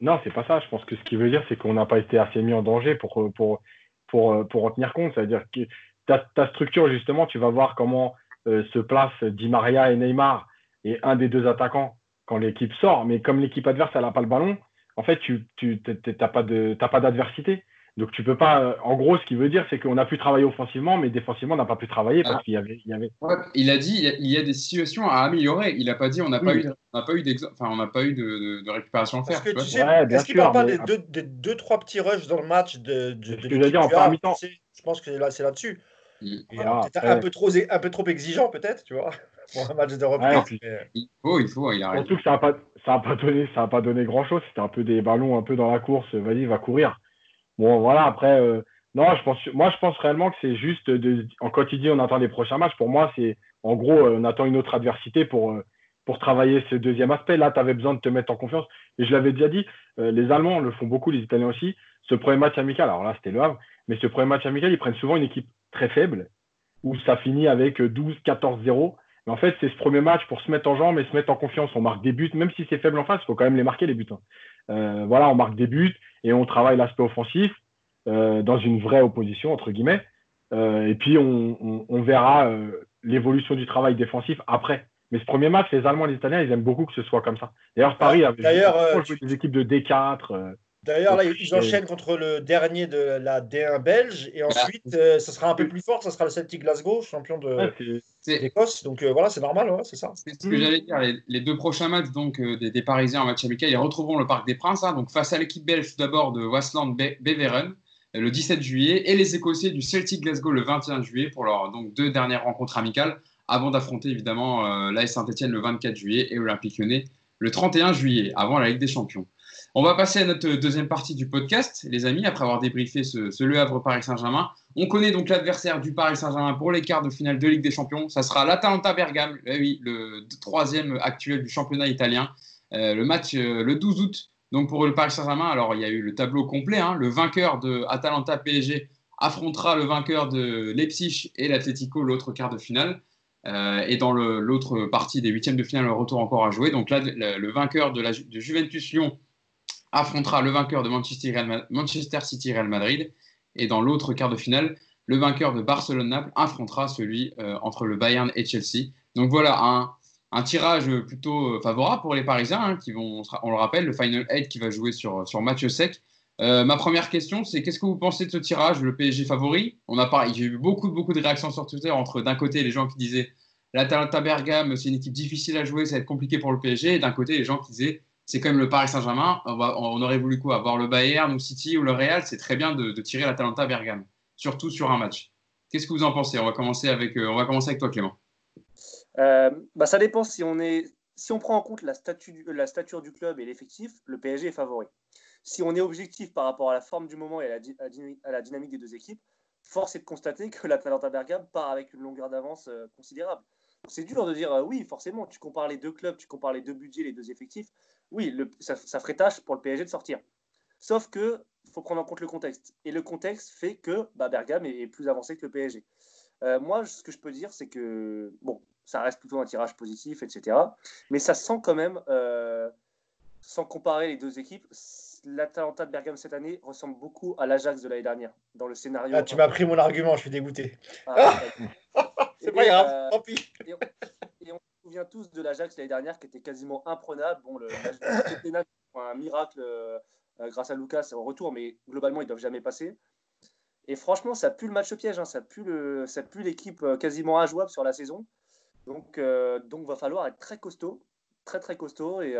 non, c'est pas ça. Je pense que ce qu'il veut dire, c'est qu'on n'a pas été assez mis en danger pour, pour, pour, pour en tenir compte. C'est-à-dire que ta, ta structure, justement, tu vas voir comment euh, se placent Di Maria et Neymar et un des deux attaquants quand l'équipe sort. Mais comme l'équipe adverse, elle n'a pas le ballon, en fait, tu n'as t'as pas d'adversité. Donc tu peux pas. euh, En gros, ce qu'il veut dire, c'est qu'on a pu travailler offensivement, mais défensivement, on n'a pas pu travailler parce
Ah.
qu'il y avait, il y avait.
Ouais, il a dit il y a, il y a des situations à améliorer. Il n'a pas dit on n'a pas
Oui.
eu, de- on n'a pas eu enfin, on n'a pas eu de, de- de récupération à
Parce
faire.
que
tu vois.
tu sais,
Ouais, bien
est-ce qu'il parle pas
mais-
des deux, des deux, trois petits rushs dans le match de, de,
ce que je dire, en
tu sais, Je pense que là, c'est là-dessus. Euh,
après-
un, peu trop, un peu trop exigeant, peut-être, tu vois, *laughs* pour un match de reprise. Mais-
Il faut, il faut, il a raison.
Surtout que ça n'a pas, ça a pas donné, ça a pas donné grand chose. C'était un peu des ballons un peu dans la course. Vas-y, va courir. Bon, voilà. Après, euh, non, je pense, moi, je pense réellement que c'est juste de, en quand il dit on attend les prochains matchs. Pour moi, c'est en gros, euh, on attend une autre adversité pour euh, travailler ce deuxième aspect. Là, tu avais besoin de te mettre en confiance. Et je l'avais déjà dit, les Allemands le font beaucoup, les Italiens aussi. Ce premier match amical, alors là, c'était le Havre, mais ce premier match amical, ils prennent souvent une équipe très faible où ça finit avec 12, 14, 0. Mais en fait, c'est ce premier match pour se mettre en jambe et se mettre en confiance. On marque des buts, même si c'est faible en face, il faut quand même les marquer, les buts. hein. Voilà, on marque des buts et on travaille l'aspect offensif euh, dans une vraie opposition, entre guillemets. Euh, et puis, on, on- on verra euh, l'évolution du travail défensif après. Mais ce premier match, les Allemands et les Italiens, ils aiment beaucoup que ce soit comme ça. D'ailleurs, Paris avait
D'ailleurs,
des équipes de D4.
D'ailleurs, là, ils enchaînent contre le dernier de la D1 belge. Et ensuite, euh, ça sera un peu plus fort. Ça sera le Celtic Glasgow, champion d'Écosse. donc euh, voilà, c'est normal, c'est ça.
C'est ce que j'allais dire. Les, deux prochains matchs donc, euh, des, Parisiens en match amical, ils retrouveront le Parc des Princes. Hein, donc face à l'équipe belge, tout d'abord de Wasland Beveren le 17 juillet. Et les Écossais du Celtic Glasgow le 21 juillet pour leurs donc, deux dernières rencontres amicales. Avant d'affronter évidemment l'AS Saint-Etienne le 24 juillet et Olympique Lyonnais le 31 juillet, avant la Ligue des Champions. On va passer à notre deuxième partie du podcast, les amis, après avoir débriefé ce, Le Havre Paris Saint-Germain. On connaît donc l'adversaire du Paris Saint-Germain pour les quarts de finale de Ligue des Champions. Ça sera l'Atalanta Bergame, eh le troisième actuel du championnat italien. Euh, le match euh, le 12 août. Donc pour le Paris Saint-Germain, alors il y a eu le tableau complet. Hein. Le vainqueur de Atalanta PSG affrontera le vainqueur de Leipzig et l'Atlético l'autre quart de finale. Euh, et dans l'autre partie des huitièmes de finale, le retour encore à jouer. Donc là, le, vainqueur de, la, de Juventus Lyon affrontera le vainqueur de Manchester, City Real Madrid. Et dans l'autre quart de finale, le vainqueur de Barcelone-Naples affrontera celui euh, entre le Bayern et Chelsea. Donc voilà un, tirage plutôt euh, favorable pour les Parisiens, hein, qui vont, on le rappelle, le Final 8 qui va jouer sur, sur match sec. Euh, ma première question, c'est qu'est-ce que vous pensez de ce tirage, le PSG favori? On a j'ai eu beaucoup, beaucoup de réactions sur Twitter entre d'un côté les gens qui disaient l'Atalanta Bergame, c'est une équipe difficile à jouer, ça va être compliqué pour le PSG, et d'un côté les gens qui disaient c'est quand même le Paris Saint-Germain. On, aurait voulu quoi? Avoir le Bayern ou City ou le Real, c'est très bien de, tirer la Talenta Bergame, surtout sur un match. Qu'est-ce que vous en pensez? On va, commencer avec, euh, on va commencer avec toi, Clément.
Euh, bah, ça dépend si on, est, si on prend en compte la, la stature du club et l'effectif, le PSG est favori. Si on est objectif par rapport à la forme du moment et à la, dynamique des deux équipes, force est de constater que la Talenta Bergame part avec une longueur d'avance euh, considérable. C'est dur de dire oui, forcément, tu compares les deux clubs, tu compares les deux budgets, les deux effectifs oui, ça, ferait tâche pour le PSG de sortir. Sauf que faut prendre en compte le contexte. Et le contexte fait que bah, Bergame est, plus avancé que le PSG. Euh, moi, ce que je peux dire, c'est que, bon, ça reste plutôt un tirage positif, etc. Mais ça sent quand même, euh, sans comparer les deux équipes, l'Atalanta de Bergame cette année ressemble beaucoup à l'Ajax de l'année dernière, dans le scénario.
Ah, tu m'as pris mon argument, je suis dégoûté. Ah, *laughs* c'est pas grave, euh, tant pis
souvient tous de l'Ajax l'année dernière qui était quasiment imprenable. Bon, le, un miracle euh, euh, grâce à Lucas au retour, mais globalement, ils doivent jamais passer. Et franchement, ça pue le match piège, hein. ça pue l'équipe euh, quasiment injouable sur la saison. Donc, donc, va falloir être très costaud, très très costaud et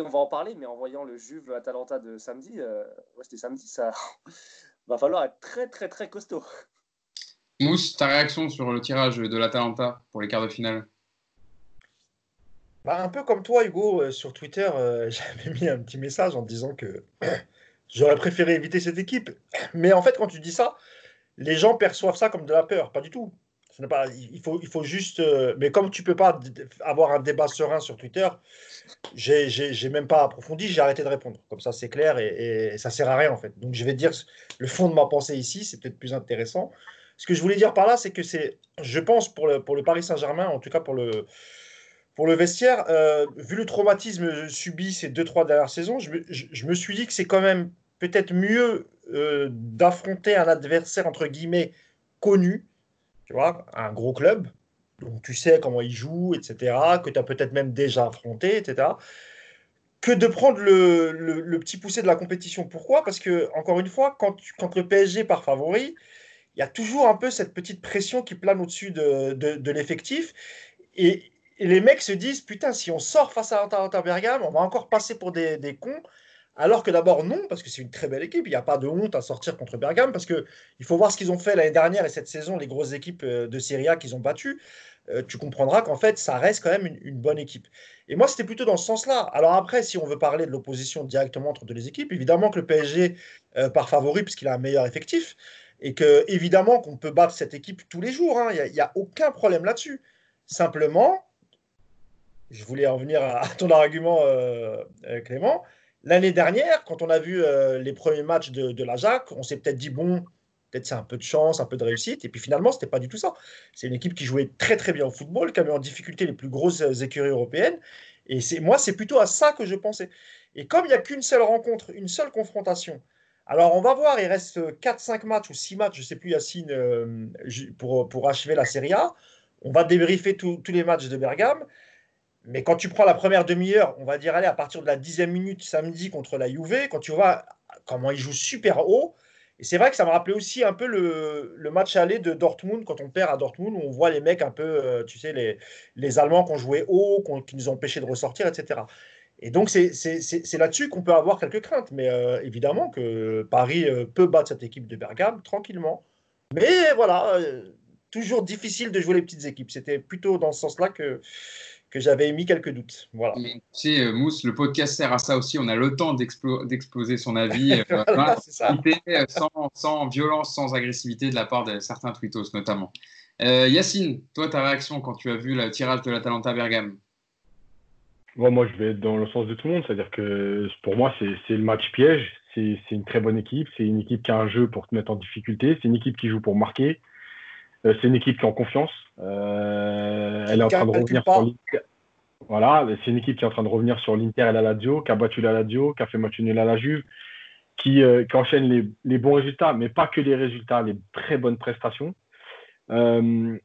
on va en parler, mais en voyant le Juve Atalanta de samedi, c'était samedi, ça *laughs* va falloir être très très très costaud.
Mousse, ta réaction sur le tirage de l'Atalanta pour les quarts de finale?
Bah, Un peu comme toi, Hugo, euh, sur Twitter, euh, *laughs* j'avais mis un petit message en disant que *clears throat* j'aurais préféré éviter cette équipe. *clears throat* Mais en fait, quand tu dis ça, les gens perçoivent ça comme de la peur. Pas du tout. Pas, il, faut, il faut juste. Euh, mais comme tu peux pas avoir un débat serein sur Twitter, j'ai même pas approfondi, j'ai arrêté de répondre. Comme ça, c'est clair et, et, ça sert à rien en fait. Donc, je vais dire le fond de ma pensée ici, c'est peut-être plus intéressant. Ce que je voulais dire par là, c'est que c'est, je pense, pour le, pour le Paris Saint-Germain, en tout cas pour le, pour le vestiaire, euh, vu le traumatisme subi ces deux, trois dernières saisons, je me, je, me suis dit que c'est quand même peut-être mieux euh, d'affronter un adversaire, entre guillemets, connu, tu vois, un gros club, donc tu sais comment il joue, etc., que tu as peut-être même déjà affronté, etc., que de prendre le, le, petit poussé de la compétition. Pourquoi? Parce que, encore une fois, quand, quand le PSG part favori, il y a toujours un peu cette petite pression qui plane au-dessus de, l'effectif. Et, les mecs se disent, putain, si on sort face à Atalanta Bergame, on va encore passer pour des, cons. Alors que d'abord, non, parce que c'est une très belle équipe. Il n'y a pas de honte à sortir contre Bergame, parce qu'il faut voir ce qu'ils ont fait l'année dernière et cette saison, les grosses équipes euh, de Serie A qu'ils ont battues. Euh, tu comprendras qu'en fait, ça reste quand même une, bonne équipe. Et moi, c'était plutôt dans ce sens-là. Alors après, si on veut parler de l'opposition directement entre deux les équipes, évidemment que le PSG euh, part favori, puisqu'il a un meilleur effectif et que évidemment qu'on peut battre cette équipe tous les jours. Hein. Il n'y a, aucun problème là-dessus. Simplement, je voulais en venir à, ton argument, euh, euh, Clément. L'année dernière, quand on a vu euh, les premiers matchs de, de l'Ajax, on s'est peut-être dit bon, peut-être c'est un peu de chance, un peu de réussite. Et puis finalement, ce n'était pas du tout ça. C'est une équipe qui jouait très très bien au football, qui avait en difficulté les plus grosses écuries européennes. Et c'est moi, c'est plutôt à ça que je pensais. Et comme il n'y a qu'une seule rencontre, une seule confrontation, alors, on va voir, il reste 4-5 matchs ou 6 matchs, je ne sais plus, Yacine, euh, pour, pour achever la Serie A. On va débriefer tous les matchs de Bergame. Mais quand tu prends la première demi-heure, on va dire, allez, à partir de la dixième minute samedi contre la Juve, quand tu vois comment ils jouent super haut, et c'est vrai que ça me rappelait aussi un peu le, le, match aller de Dortmund, quand on perd à Dortmund, où on voit les mecs un peu, euh, tu sais, les, les Allemands qui ont joué haut, qui nous ont empêchés de ressortir, etc. Et donc, c'est là-dessus qu'on peut avoir quelques craintes. Mais euh, évidemment que Paris euh, peut battre cette équipe de Bergame tranquillement. Mais voilà, toujours difficile de jouer les petites équipes. C'était plutôt dans ce sens-là que, que j'avais émis quelques doutes. Voilà.
tu sais, euh, Mousse, le podcast sert à ça aussi. On a le temps d'exploser son avis euh, *laughs* euh, sans, sans, violence, sans agressivité de la part de certains tweetos notamment. Yacine, toi, ta réaction quand tu as vu le tirage de l'Atalanta Bergame?
Moi, je vais être dans le sens de tout le monde. C'est-à-dire que pour moi, c'est le match piège. C'est une très bonne équipe. C'est une équipe qui a un jeu pour te mettre en difficulté. C'est une équipe qui joue pour marquer. c'est une équipe qui est en confiance. Euh, elle est en train de revenir sur l'Inter. Voilà, c'est une équipe qui est en train de revenir sur l'Inter et la Lazio, qui a battu la Lazio, qui a fait match nul à la Juve, qui, euh, enchaîne les, bons résultats, mais pas que les résultats, les très bonnes prestations. Euh,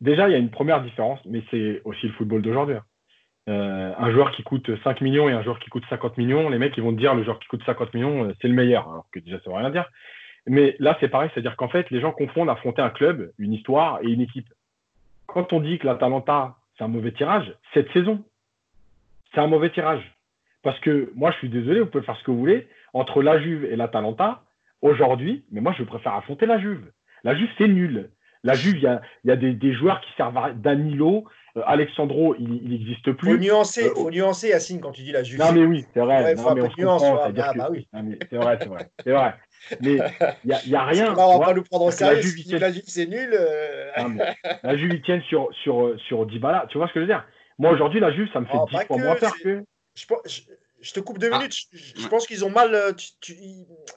déjà, il y a une première différence, mais c'est aussi le football d'aujourd'hui. Hein. Un joueur qui coûte 5 millions et un joueur qui coûte 50 millions, les mecs ils vont te dire le joueur qui coûte 50 millions, c'est le meilleur, alors que déjà ça veut rien dire. Mais là, c'est pareil, c'est-à-dire qu'en fait, les gens confondent affronter un club, une histoire et une équipe quand on dit que l'Atalanta, c'est un mauvais tirage, cette saison, c'est un mauvais tirage. Parce que moi, je suis désolé, vous pouvez faire ce que vous voulez. Entre la Juve et l'Atalanta, aujourd'hui, mais moi, je préfère affronter la Juve. La Juve, c'est nul. La Juve, il y a, des, joueurs qui servent à Danilo, euh, Alexandro, il n'existe plus.
Faut nuancer, euh, faut nuancer, Yacine, quand tu dis la Juve.
Non, mais oui, c'est vrai. non, mais on nuance, ah, bah oui. C'est vrai, c'est vrai. C'est vrai. Mais *laughs* il n'y a, a, rien.
On va pas nous prendre au sérieux. La Juve, c'est nul. Euh.
la Juve, ils tiennent sur, sur, sur Dybala. Tu vois ce que je veux dire? Moi, aujourd'hui, la Juve, ça me fait oh, 10 fois moins peur que.
Je, te coupe deux ah. minutes. Je, pense qu'ils ont mal.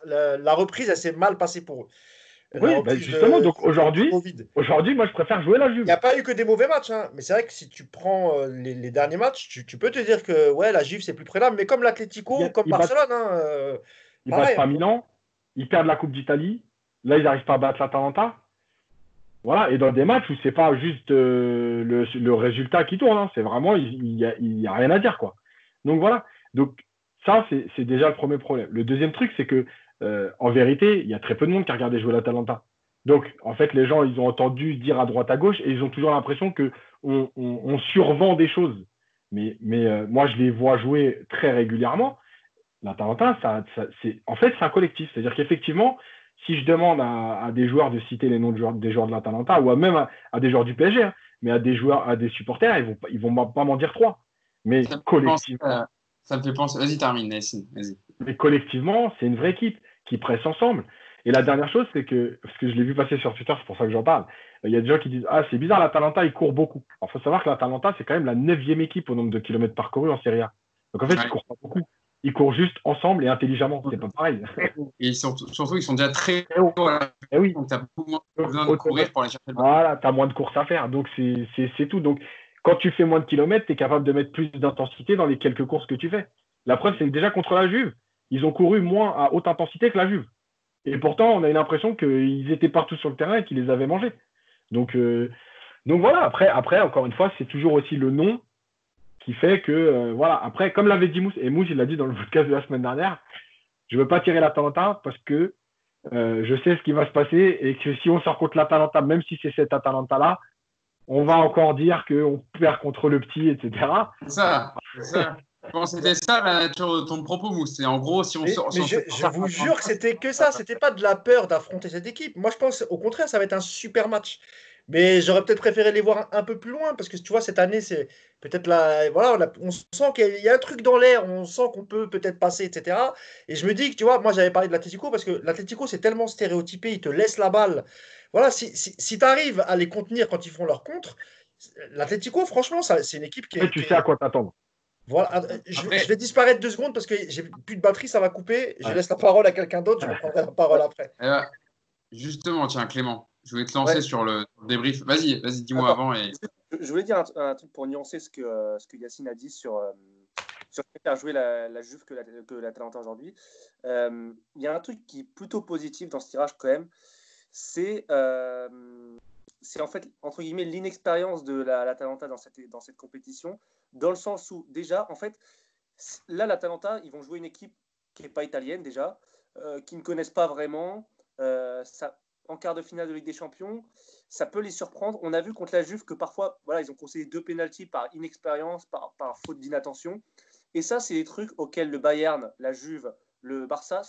la, reprise, elle s'est mal passée pour eux.
Oui, bah, justement, donc aujourd'hui, aujourd'hui, moi je préfère jouer la Juve.
Il n'y a pas eu que des mauvais matchs, hein. mais c'est vrai que si tu prends euh, les, derniers matchs, tu, peux te dire que ouais, la Juve c'est plus prédable, mais comme l'Atlético, comme Barcelone. Hein, euh,
ils battent pas hein. Milan, ils perdent la Coupe d'Italie, là ils n'arrivent pas à battre l'Atalanta. Voilà, et dans des matchs où c'est pas juste euh, le, résultat qui tourne, hein. c'est vraiment, il n'y a, y a rien à dire. quoi. Donc voilà, donc ça c'est déjà le premier problème. Le deuxième truc, c'est que euh, en vérité, il y a très peu de monde qui a regardé jouer l'Atalanta. Donc, en fait, les gens, ils ont entendu dire à droite, à gauche, et ils ont toujours l'impression qu'on on, survend des choses. Mais, mais euh, moi, je les vois jouer très régulièrement. L'Atalanta, ça, c'est, en fait, c'est un collectif. C'est-à-dire qu'effectivement, si je demande à, des joueurs de citer les noms de joueurs, des joueurs de l'Atalanta, ou même à, des joueurs du PSG, hein, mais à des joueurs, à des supporters, ils vont, ils vont pas m'en dire trois. Mais collectivement.
Ça me fait penser. Vas-y, termine, Vas-y.
Mais collectivement, c'est une vraie équipe qui pressent ensemble. Et la dernière chose, c'est que, parce que je l'ai vu passer sur Twitter, c'est pour ça que j'en parle, il y a des gens qui disent Ah, c'est bizarre, l'Atalanta, il court beaucoup. Alors, il faut savoir que l'Atalanta, c'est quand même la neuvième équipe au nombre de kilomètres parcourus en Serie A. Donc, en fait, ils ne courent pas beaucoup. Ils courent juste ensemble et intelligemment. C'est pas pareil.
Et surtout, ils sont déjà très *laughs* hauts.
Et oui.
Donc, tu as beaucoup moins besoin de courir pour aller chercher le
Voilà, tu as moins de courses à faire. Donc, c'est tout. Donc, quand tu fais moins de kilomètres, tu es capable de mettre plus d'intensité dans les quelques courses que tu fais. La preuve, c'est que déjà contre la Juve, ils ont couru moins à haute intensité que la Juve. Et pourtant, on a eu l'impression qu'ils étaient partout sur le terrain et qu'ils les avaient mangés. Donc, euh, donc voilà, après, après, encore une fois, c'est toujours aussi le nom qui fait que, euh, voilà, après, comme l'avait dit Mousse, et Mousse, il l'a dit dans le podcast de la semaine dernière, je ne veux pas tirer l'Atalanta parce que euh, je sais ce qui va se passer et que si on sort contre l'Atalanta, même si c'est cet Atalanta-là, on va encore dire qu'on perd contre le petit, etc.
C'est ça, ça. c'était ça ton propos, Mousse. C'est en gros, si on sort.
je, vous jure que c'était que ça. C'était pas de la peur d'affronter cette équipe. Moi, je pense au contraire, ça va être un super match. Mais j'aurais peut-être préféré les voir un, peu plus loin parce que tu vois, cette année, c'est peut-être là. Voilà, on, sent qu'il y a un truc dans l'air, on sent qu'on peut peut-être passer, etc. Et je me dis que, tu vois, moi, j'avais parlé de l'Atletico parce que l'Atletico, c'est tellement stéréotypé, ils te laissent la balle. Voilà, si, si, tu arrives à les contenir quand ils font leur contre, l'Atletico, franchement, c'est une équipe qui.
Et tu sais à quoi t'attendre.
Voilà, euh, je, vais disparaître deux secondes parce que j'ai plus de batterie, ça va couper. Je laisse la parole à quelqu'un d'autre, je reprendrai la parole après.
Eh ben, justement, tiens, Clément, je voulais te lancer sur le débrief. Vas-y, vas-y, dis-moi avant. Et...
Je voulais dire un, truc pour nuancer ce que, euh, ce que Yacine a dit sur, euh, sur faire jouer la, la Juve que la, que la Talenta aujourd'hui. Il y a un truc qui est plutôt positif dans ce tirage quand même, c'est c'est en fait, entre guillemets, l'inexpérience de l'Atalanta dans cette, dans cette compétition, dans le sens où, déjà, en fait, là, l'Atalanta, ils vont jouer une équipe qui n'est pas italienne, déjà, euh, qui ne connaissent pas vraiment. Euh, ça, en quart de finale de Ligue des Champions, ça peut les surprendre. On a vu contre la Juve que parfois, voilà, ils ont conseillé deux pénalties par inexpérience, par, par faute d'inattention. Et ça, c'est des trucs auxquels le Bayern, la Juve, le Barça ils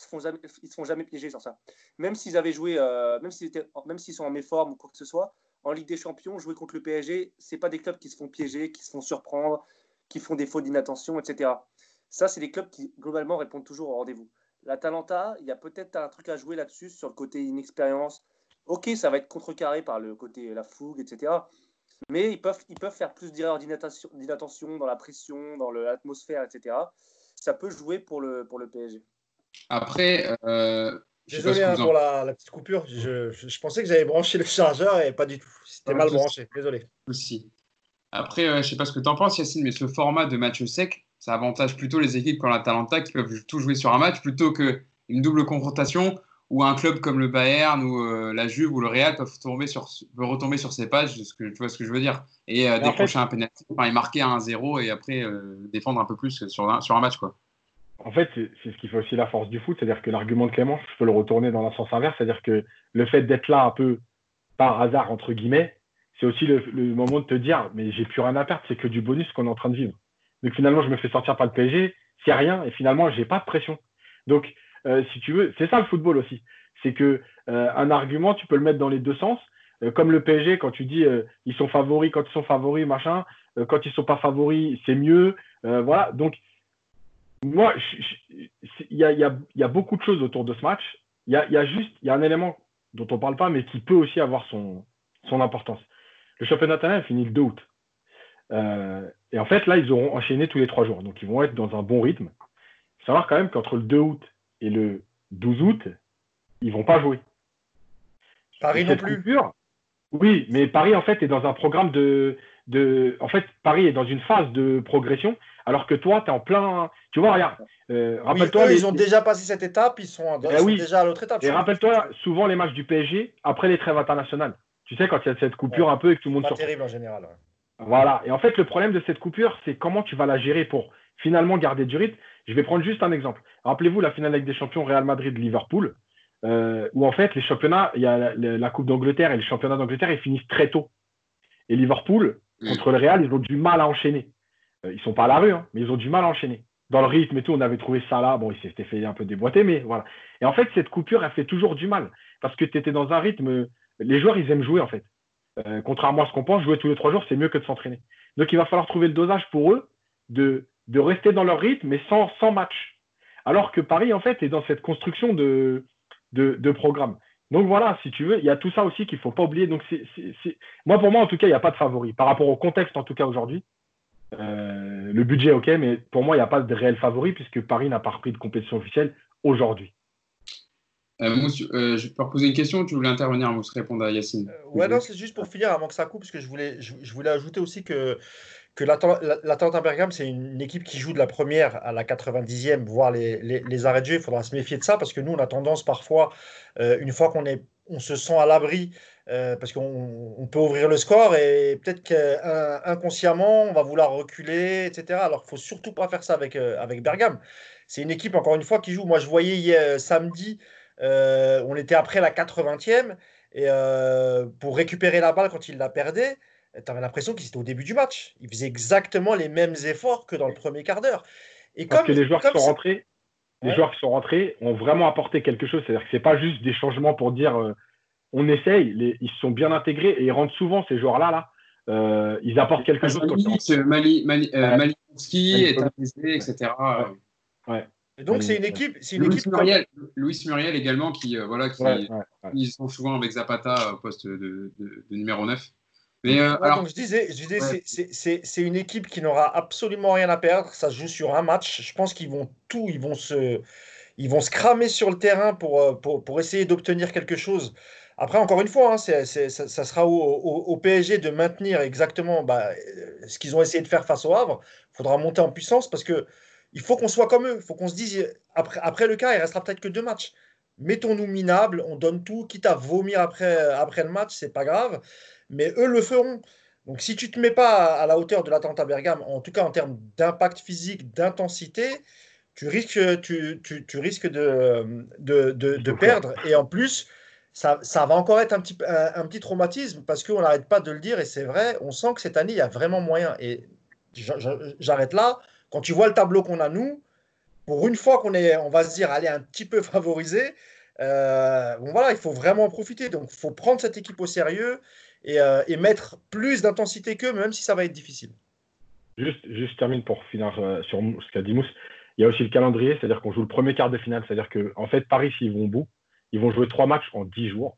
se font jamais piéger sur ça. Même s'ils avaient joué, euh, même s'ils sont en méforme ou quoi que ce soit, en Ligue des Champions, jouer contre le PSG, c'est pas des clubs qui se font piéger, qui se font surprendre, qui font des fautes d'inattention, etc. Ça, c'est des clubs qui globalement répondent toujours au rendez-vous. La Talenta, il y a peut-être un truc à jouer là-dessus sur le côté inexpérience. Ok, ça va être contrecarré par le côté la fougue, etc. Mais ils peuvent, ils peuvent faire plus d'erreurs d'inattention dans la pression, dans l'atmosphère, etc. Ça peut jouer pour le, pour le PSG.
Après, euh,
désolé hein, pour la, petite coupure. Je, je, pensais que j'avais branché le chargeur et pas du tout. C'était mal branché. Désolé.
Aussi. Après, euh, je ne sais pas ce que tu en penses, Yacine, mais ce format de match sec, ça avantage plutôt les équipes comme la Talenta qui peuvent tout jouer sur un match plutôt qu'une double confrontation où un club comme le Bayern ou euh, la Juve ou le Real peuvent, tomber sur, retomber sur ses pages, ce que, tu vois ce que je veux dire, et décrocher un pénalty, enfin, et marquer un 1-0 et après défendre un peu plus sur un, sur un match. quoi
en fait, c'est ce qui fait aussi la force du foot, c'est-à-dire que l'argument de Clément, je peux le retourner dans le sens inverse, c'est-à-dire que le fait d'être là un peu par hasard, entre guillemets, c'est aussi le, moment de te dire, mais j'ai plus rien à perdre, c'est que du bonus qu'on est en train de vivre. Donc finalement, je me fais sortir par le PSG, c'est rien, et finalement, j'ai pas de pression. Donc, euh, si tu veux, c'est ça le football aussi. C'est que euh, un argument, tu peux le mettre dans les deux sens. Euh, comme le PSG, quand tu dis ils sont favoris, quand ils sont favoris, machin, quand ils sont pas favoris, c'est mieux. voilà. Donc, moi, il y a, beaucoup de choses autour de ce match. Il y a, juste y a un élément dont on ne parle pas, mais qui peut aussi avoir son, son importance. Le championnat italien finit le 2 août. Euh, et en fait, là, ils auront enchaîné tous les trois jours. Donc, ils vont être dans un bon rythme. Il faut savoir quand même qu'entre le 2 août et le 12 août, ils ne vont pas jouer.
Paris non plus.
oui, mais Paris, en fait, est dans un programme de, de. En fait, Paris est dans une phase de progression alors que toi, tu es en plein. Tu vois, regarde.
Euh, rappelle-toi. ils ont déjà passé cette étape, ils sont,
eh
déjà à l'autre étape.
Et rappelle-toi, souvent les matchs du PSG, après les trêves internationales. Tu sais, quand il y a cette coupure un peu et que tout le monde
C'est terrible en général.
Voilà. Et en fait, le problème de cette coupure, c'est comment tu vas la gérer pour finalement garder du rythme. Je vais prendre juste un exemple. Rappelez-vous la finale avec des champions Real Madrid-Liverpool, euh, où en fait, les championnats, il y a la, Coupe d'Angleterre et les championnats d'Angleterre, ils finissent très tôt. Et Liverpool, contre le Real, ils ont du mal à enchaîner. Euh, ils sont pas à la rue, hein, mais ils ont du mal à enchaîner. Dans le rythme et tout, on avait trouvé ça là. Bon, il s'était fait un peu déboîter, mais voilà. Et en fait, cette coupure, elle fait toujours du mal. Parce que tu étais dans un rythme. Les joueurs, ils aiment jouer, en fait. Euh, contrairement à ce qu'on pense, jouer tous les trois jours, c'est mieux que de s'entraîner. Donc, il va falloir trouver le dosage pour eux de, de rester dans leur rythme, mais sans, sans match. Alors que Paris, en fait, est dans cette construction de, de, de programme. Donc voilà, si tu veux, il y a tout ça aussi qu'il ne faut pas oublier. Donc, c'est, moi, pour moi, en tout cas, il n'y a pas de favori. Par rapport au contexte, en tout cas, aujourd'hui, euh, le budget, ok, mais pour moi, il n'y a pas de réel favori puisque Paris n'a pas repris de compétition officielle aujourd'hui.
Euh, euh, je peux poser une question tu voulais intervenir, Mousse, répondre à Yacine?
Ouais, non, c'est juste pour finir avant que ça coupe, parce que je voulais, je, voulais ajouter aussi que, que l'Atalanta Bergame, c'est une équipe qui joue de la première à la 90e, voire les, les, arrêts de jeu. Il faudra se méfier de ça, parce que nous, on a tendance parfois, une fois qu'on est on se sent à l'abri euh, parce qu'on peut ouvrir le score et peut-être qu'inconsciemment, on va vouloir reculer, etc. Alors qu'il ne faut surtout pas faire ça avec, euh, avec Bergame. C'est une équipe, encore une fois, qui joue. Moi, je voyais hier, euh, samedi, on était après la 80e, et pour récupérer la balle quand il la perdait, tu avais l'impression qu'ils étaient au début du match. Ils faisaient exactement les mêmes efforts que dans le premier quart d'heure.
Et parce que les joueurs qui sont rentrés, les joueurs qui sont rentrés ont vraiment apporté quelque chose. C'est-à-dire que ce n'est pas juste des changements pour dire on essaye, les, ils sont bien intégrés et ils rentrent souvent ces joueurs-là. Là. Euh, ils apportent quelque chose.
Mali, Mali, euh, Malinowski, etc.
Ouais. Et donc c'est une équipe, c'est une
Louis
équipe.
Muriel, Louis Muriel également qui euh, voilà qui ils sont souvent avec Zapata au poste de, de, numéro 9.
Mais alors... donc je disais, je disais c'est une équipe qui n'aura absolument rien à perdre. Ça se joue sur un match. Je pense qu'ils vont tout, ils vont se, ils vont se cramer sur le terrain pour, pour, pour essayer d'obtenir quelque chose. Après, encore une fois, hein, ça, sera au, PSG de maintenir exactement bah, ce qu'ils ont essayé de faire face au Havre. Il faudra monter en puissance parce que il faut qu'on soit comme eux. Il faut qu'on se dise, après, après le cas, il restera peut-être que deux matchs. Mettons-nous minables, on donne tout, quitte à vomir après, après le match, c'est pas grave. Mais eux le feront. Donc si tu ne te mets pas à, la hauteur de l'Atalanta Bergame, en tout cas en termes d'impact physique, d'intensité, tu risques, tu, tu, risques de, de, de, perdre. Et en plus, ça, ça, va encore être un petit, un, petit traumatisme parce qu'on n'arrête pas de le dire et c'est vrai, on sent que cette année, il y a vraiment moyen. Et j'arrête là. Quand tu vois le tableau qu'on a, nous, pour une fois qu'on est, on va se dire, allez, un petit peu *laughs* favorisé, euh, bon voilà, il faut vraiment en profiter. Donc, il faut prendre cette équipe au sérieux et, euh, et mettre plus d'intensité qu'eux, même si ça va être difficile.
Juste, juste termine pour finir euh, sur ce qu'a dit Mousse. Il y a aussi le calendrier, c'est-à-dire qu'on joue le premier quart de finale. C'est-à-dire qu'en en fait, Paris, s'ils vont au bout, ils vont jouer trois matchs en dix jours.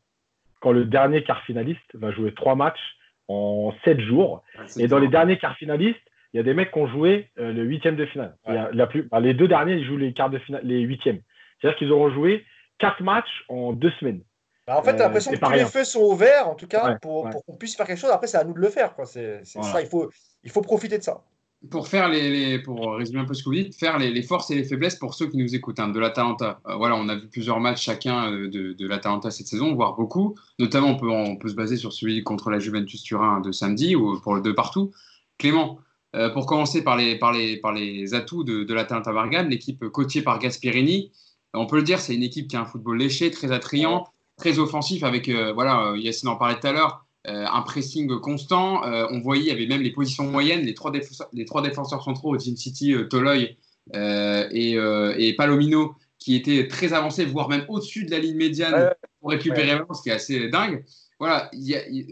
Quand le dernier quart finaliste va jouer trois matchs en sept jours. Ah, et dans les derniers quarts finalistes, il y a des mecs qui ont joué euh, le huitième de finale. la plus, bah, les deux derniers, ils jouent les quarts de finale, les huitièmes. C'est-à-dire qu'ils auront joué quatre matchs en deux semaines.
Bah, en fait, tu as l'impression que tous les feux sont ouverts, en tout cas, pour, qu'on puisse faire quelque chose. Après, c'est à nous de le faire. C'est ça, il faut, il faut profiter de ça.
Pour faire les, pour résumer un peu ce que vous dites, faire les, forces et les faiblesses pour ceux qui nous écoutent hein, de l'Atalanta. Euh, voilà, on a vu plusieurs matchs chacun euh, de, de l'Atalanta cette saison, voire beaucoup. Notamment, on peut, on peut se baser sur celui contre la Juventus Turin de samedi ou pour le deux partout. Clément, euh, pour commencer par les, par les, par les atouts de, de l'Atalanta Bergame, l'équipe coachée par Gasperini, on peut le dire, c'est une équipe qui a un football léché, très attrayant, très offensif, avec, euh, voilà, euh, Yacine en parlait tout à l'heure, euh, un pressing constant. on voyait, il y avait même les positions moyennes, les trois, défenseurs, les trois défenseurs centraux, Team City, Toloy et, et, Palomino, qui étaient très avancés, voire même au-dessus de la ligne médiane pour récupérer ouais. ce qui est assez dingue. Voilà,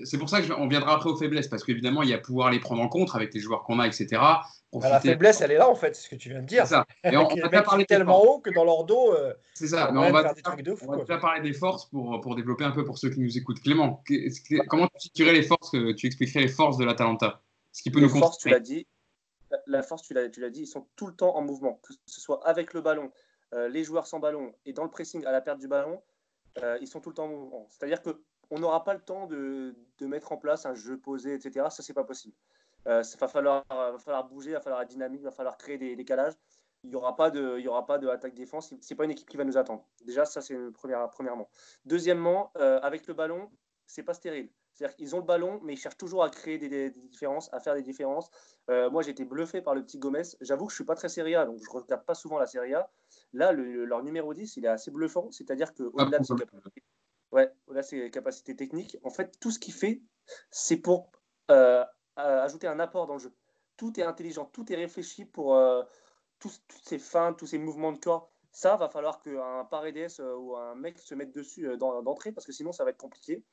c'est pour ça qu'on viendra après aux faiblesses, parce qu'évidemment, il y a pouvoir les prendre en compte avec les joueurs qu'on a, etc.
Bah, la faiblesse, elle est là, en fait, c'est ce que tu viens de dire.
Ça. Et on,
on va parler tellement haut que dans leur dos.
Euh, c'est ça, mais on va, déjà parler des forces pour, pour développer un peu pour ceux qui nous écoutent. Clément, comment tu situerais les forces, tu expliquerais les forces de l'Atalanta?
Ce qui peut les nous forces, tu l'as dit. La force, tu l'as dit, ils sont tout le temps en mouvement, que ce soit avec le ballon, euh, les joueurs sans ballon et dans le pressing à la perte du ballon, euh, ils sont tout le temps en mouvement. C'est-à-dire que on n'aura pas le temps de, de, mettre en place un jeu posé, etc. Ça, c'est pas possible. Euh, il va, falloir, va falloir bouger, il va falloir être dynamique, il va falloir créer des décalages. Il n'y aura pas de, il y aura pas de attaque-défense. C'est pas une équipe qui va nous attendre. Déjà, ça, c'est première, premièrement. Deuxièmement, euh, avec le ballon, c'est pas stérile. C'est-à-dire qu'ils ont le ballon, mais ils cherchent toujours à créer des, différences, à faire des différences. Euh, moi, j'ai été bluffé par le petit Gomez. J'avoue que je suis pas très Serie A, donc je regarde pas souvent la Serie A. Là, leur numéro 10, il est assez bluffant. C'est-à-dire qu'au-delà de ses capacités, Ouais, capacités techniques. En fait, tout ce qu'il fait, c'est pour euh, ajouter un apport dans le jeu. Tout est intelligent, tout est réfléchi pour euh, toutes ces fins, tous ces mouvements de corps. Ça, va falloir qu'un Paredes euh, ou un mec se mette dessus d'entrée parce que sinon, ça va être compliqué.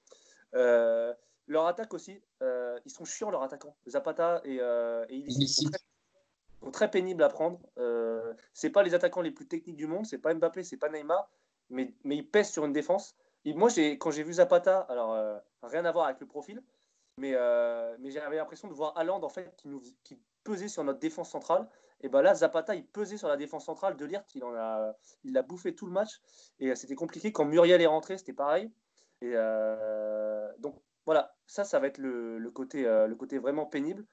leur attaque aussi, ils sont chiants, leurs attaquants. Zapata et, et ils sont très, très, pénibles à prendre. Euh, c'est pas les attaquants les plus techniques du monde, c'est pas Mbappé, c'est pas Neymar, mais, mais ils pèsent sur une défense moi, quand j'ai vu Zapata, alors euh, rien à voir avec le profil, mais, euh, mais j'avais l'impression de voir Haaland en fait qui, nous, qui pesait sur notre défense centrale. Et ben là, Zapata, il pesait sur la défense centrale de Lirt, il en a, il bouffé tout le match. Et euh, c'était compliqué. Quand Muriel est rentré, c'était pareil. Et donc voilà, ça, ça va être le, le côté, le côté vraiment pénible.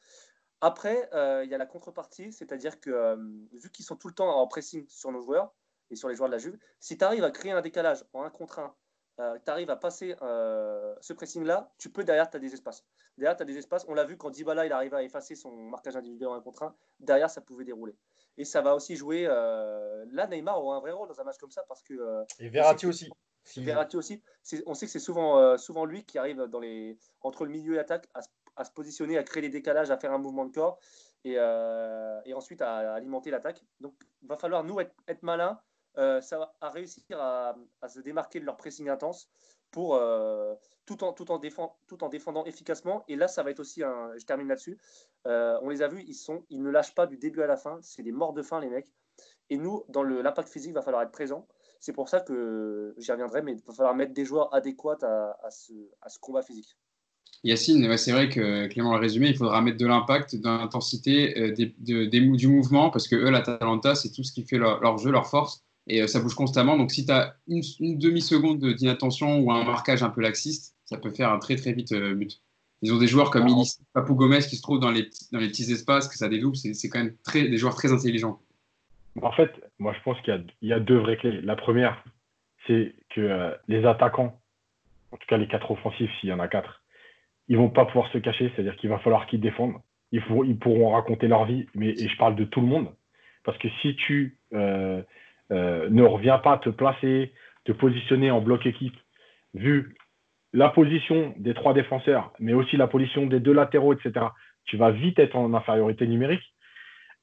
Après, il y a la contrepartie, c'est-à-dire que vu qu'ils sont tout le temps en pressing sur nos joueurs et sur les joueurs de la Juve, si tu arrives à créer un décalage en un contre un euh, tu arrives à passer euh, ce pressing-là, tu peux, derrière, tu as des espaces. Derrière, tu as des espaces. On l'a vu quand Dybala il arrive à effacer son marquage individuel en un contre un, derrière, ça pouvait dérouler. Et ça va aussi jouer. Euh, là, Neymar aura un vrai rôle dans un match comme ça parce que.
Et Verratti aussi.
Verratti aussi. On sait que c'est souvent, souvent lui qui arrive dans les, entre le milieu et l'attaque à, se positionner, à créer des décalages, à faire un mouvement de corps et, et ensuite à, alimenter l'attaque. Donc, il va falloir, nous, être, être malins euh, ça va à réussir à, se démarquer de leur pressing intense pour euh, tout, en, tout, en tout en défendant efficacement. Et là, ça va être aussi un. Je termine là-dessus. Euh, on les a vus, ils, sont, ils ne lâchent pas du début à la fin. C'est des morts de faim, les mecs. Et nous, dans l'impact physique, il va falloir être présent. C'est pour ça que j'y reviendrai, mais il va falloir mettre des joueurs adéquats à, ce, combat physique.
Yacine, c'est vrai que Clément l'a résumé, il faudra mettre de l'impact, de l'intensité, des, du mouvement, parce que eux, l'Atalanta, c'est tout ce qui fait leur jeu, leur force et euh, ça bouge constamment. Donc, si tu as une, demi-seconde d'inattention ou un marquage un peu laxiste, ça peut faire un très très vite euh, but. Ils ont des joueurs comme Ilis, Papou Gomez qui se trouvent dans les, dans les petits espaces, que ça dédouble. C'est quand même très, des joueurs très intelligents.
En fait, moi je pense qu'il y, y, a deux vraies clés. La première, c'est que euh, les attaquants, en tout cas les quatre offensifs, s'il y en a quatre, ils vont pas pouvoir se cacher, c'est-à-dire qu'il va falloir qu'ils défendent. Ils, ils, pourront raconter leur vie, mais et je parle de tout le monde. Parce que si tu euh, ne reviens pas te placer, te positionner en bloc équipe, vu la position des trois défenseurs, mais aussi la position des deux latéraux, etc., tu vas vite être en infériorité numérique.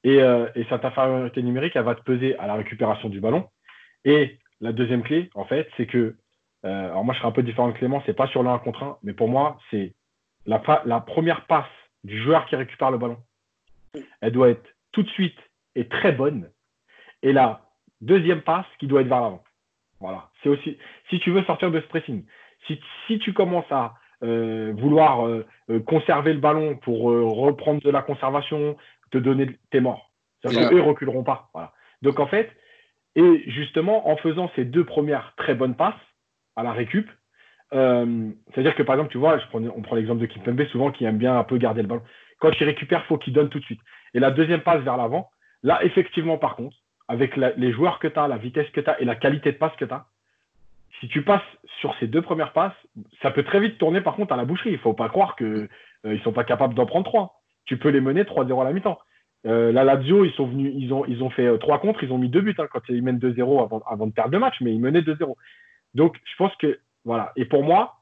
Et, euh, et, cette infériorité numérique, elle va te peser à la récupération du ballon. Et la deuxième clé, en fait, c'est que, euh, alors moi je serais un peu différent de Clément, c'est pas sur le 1 contre 1, mais pour moi, c'est la, la première passe du joueur qui récupère le ballon. Elle doit être tout de suite et très bonne. Et la deuxième passe qui doit être vers l'avant. Voilà. C'est aussi, si tu veux sortir de ce pressing, si, si tu commences à euh, vouloir euh, euh, conserver le ballon pour reprendre de la conservation, te donner, t'es mort. C'est-à-dire qu'eux, ils reculeront pas. Voilà. Donc en fait, et justement, en faisant ces deux premières très bonnes passes à la récup, c'est-à-dire que par exemple, tu vois, je prends, on prend l'exemple de Kimpembe souvent qui aime bien un peu garder le ballon. Quand il récupère, il faut qu'il donne tout de suite. Et la deuxième passe vers l'avant, là, effectivement, par contre, avec les joueurs que tu as, la vitesse que tu as et la qualité de passe que tu as, si tu passes sur ces deux premières passes, ça peut très vite tourner par contre à la boucherie. Il ne faut pas croire qu'ils euh, ne sont pas capables d'en prendre trois. Tu peux les mener 3-0 à la mi-temps. Euh, la Lazio, ils sont venus, ils ont, ils ont fait euh, trois contre, ils ont mis deux buts hein, quand ils mènent 2-0 avant, de perdre le match, mais ils menaient 2-0. Donc je pense que voilà. Et pour moi,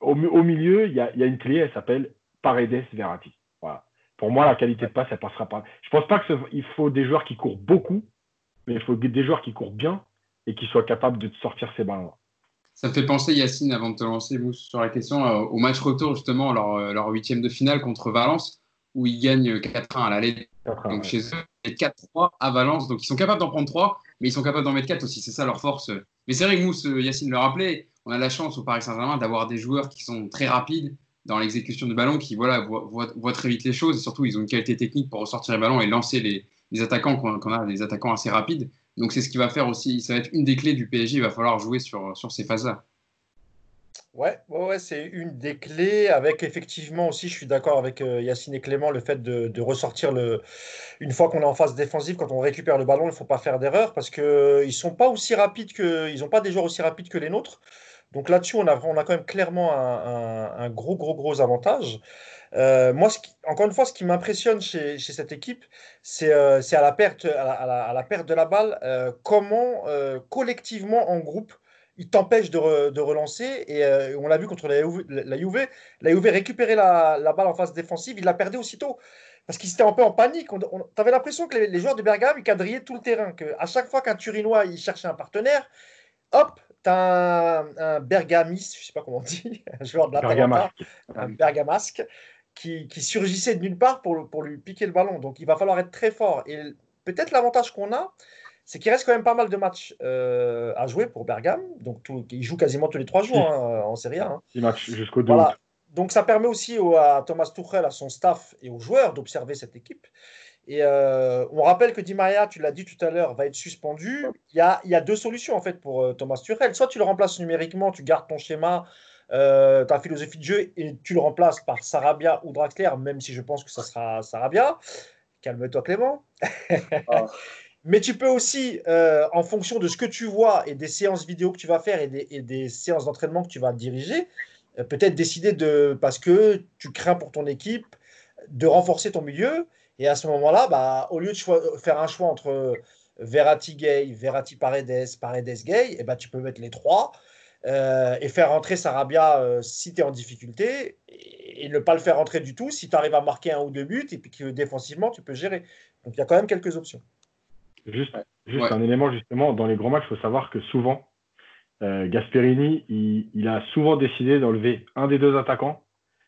au, milieu, il y a, y a, une clé, elle s'appelle Paredes Verratti. Voilà. Pour moi, la qualité de passe, elle passera pas. Je pense pas qu'il faut des joueurs qui courent beaucoup, mais il faut des joueurs qui courent bien et qui soient capables de sortir ces ballons.
Ça me fait penser, Yacine, avant de te lancer sur la question, euh, au match retour, justement, leur, euh, leur huitième de finale contre Valence, où ils gagnent 4-1 à l'aller. Donc chez eux, et 4-3 à Valence. Donc ils sont capables d'en prendre 3, mais ils sont capables d'en mettre 4 aussi. C'est ça leur force. Mais c'est vrai que Mousse, Yacine le rappelait, on a la chance au Paris Saint-Germain d'avoir des joueurs qui sont très rapides dans l'exécution du ballon, qui voilà, voient, très vite les choses. Et surtout, ils ont une qualité technique pour ressortir les ballons et lancer les, attaquants qu'on a, des attaquants assez rapides. Donc c'est ce qui va faire aussi, ça va être une des clés du PSG, il va falloir jouer sur, sur ces phases-là.
Ouais, ouais, c'est une des clés, avec effectivement aussi, je suis d'accord avec euh, Yacine et Clément, le fait de, ressortir le. Une fois qu'on est en phase défensive, quand on récupère le ballon, il ne faut pas faire d'erreur parce qu'ils ne sont pas aussi rapides que. Ils n'ont pas des joueurs aussi rapides que les nôtres. Donc là-dessus, on a, on a quand même clairement un, gros, gros, gros avantage. Euh, moi, encore une fois, ce qui m'impressionne chez, cette équipe, c'est euh, à, la perte, à, la, perte de la balle, euh, comment collectivement, en groupe, ils t'empêchent de, relancer? Et on l'a vu contre la Juve, la Juve, récupérait la, balle en phase défensive, il la perdait aussitôt. Parce qu'ils étaient un peu en panique. Avais l'impression que les, joueurs de Bergame, ils quadrillaient tout le terrain. Que à chaque fois qu'un Turinois il cherchait un partenaire, hop, un, Bergamis, je ne sais pas comment on dit, *laughs* un joueur de la un Bergamasque, qui, surgissait de nulle part pour, pour lui piquer le ballon. Donc il va falloir être très fort. Et peut-être l'avantage qu'on a, c'est qu'il reste quand même pas mal de matchs euh, à jouer pour Bergame. Donc tout, il joue quasiment tous les trois jours hein, en Serie A. Hein.
matchs jusqu'au 2
voilà. Donc ça permet aussi à Thomas Tuchel, à son staff et aux joueurs d'observer cette équipe. Et euh, on rappelle que Di Maria, tu l'as dit tout à l'heure, va être suspendu. Il y a, il y a deux solutions en fait pour euh, Thomas Tuchel. Soit tu le remplaces numériquement, tu gardes ton schéma, euh, ta philosophie de jeu et tu le remplaces par Sarabia ou Draxler, même si je pense que ça sera Sarabia. Calme-toi Clément. Ah. *laughs* Mais tu peux aussi, en fonction de ce que tu vois et des séances vidéo que tu vas faire et des, et des séances d'entraînement que tu vas diriger, peut-être décider de, parce que tu crains pour ton équipe, de renforcer ton milieu et à ce moment-là, bah, au lieu de faire un choix entre Verratti Gay, Verratti Paredes, Paredes Gay, et eh bah, tu peux mettre les trois euh, et faire rentrer Sarabia euh, si tu es en difficulté et, ne pas le faire rentrer du tout si tu arrives à marquer un ou deux buts et puis que défensivement tu peux gérer. Donc il y a quand même quelques options.
Juste, juste un élément, justement, dans les grands matchs, il faut savoir que souvent, euh, Gasperini, il, il, a souvent décidé d'enlever un des deux attaquants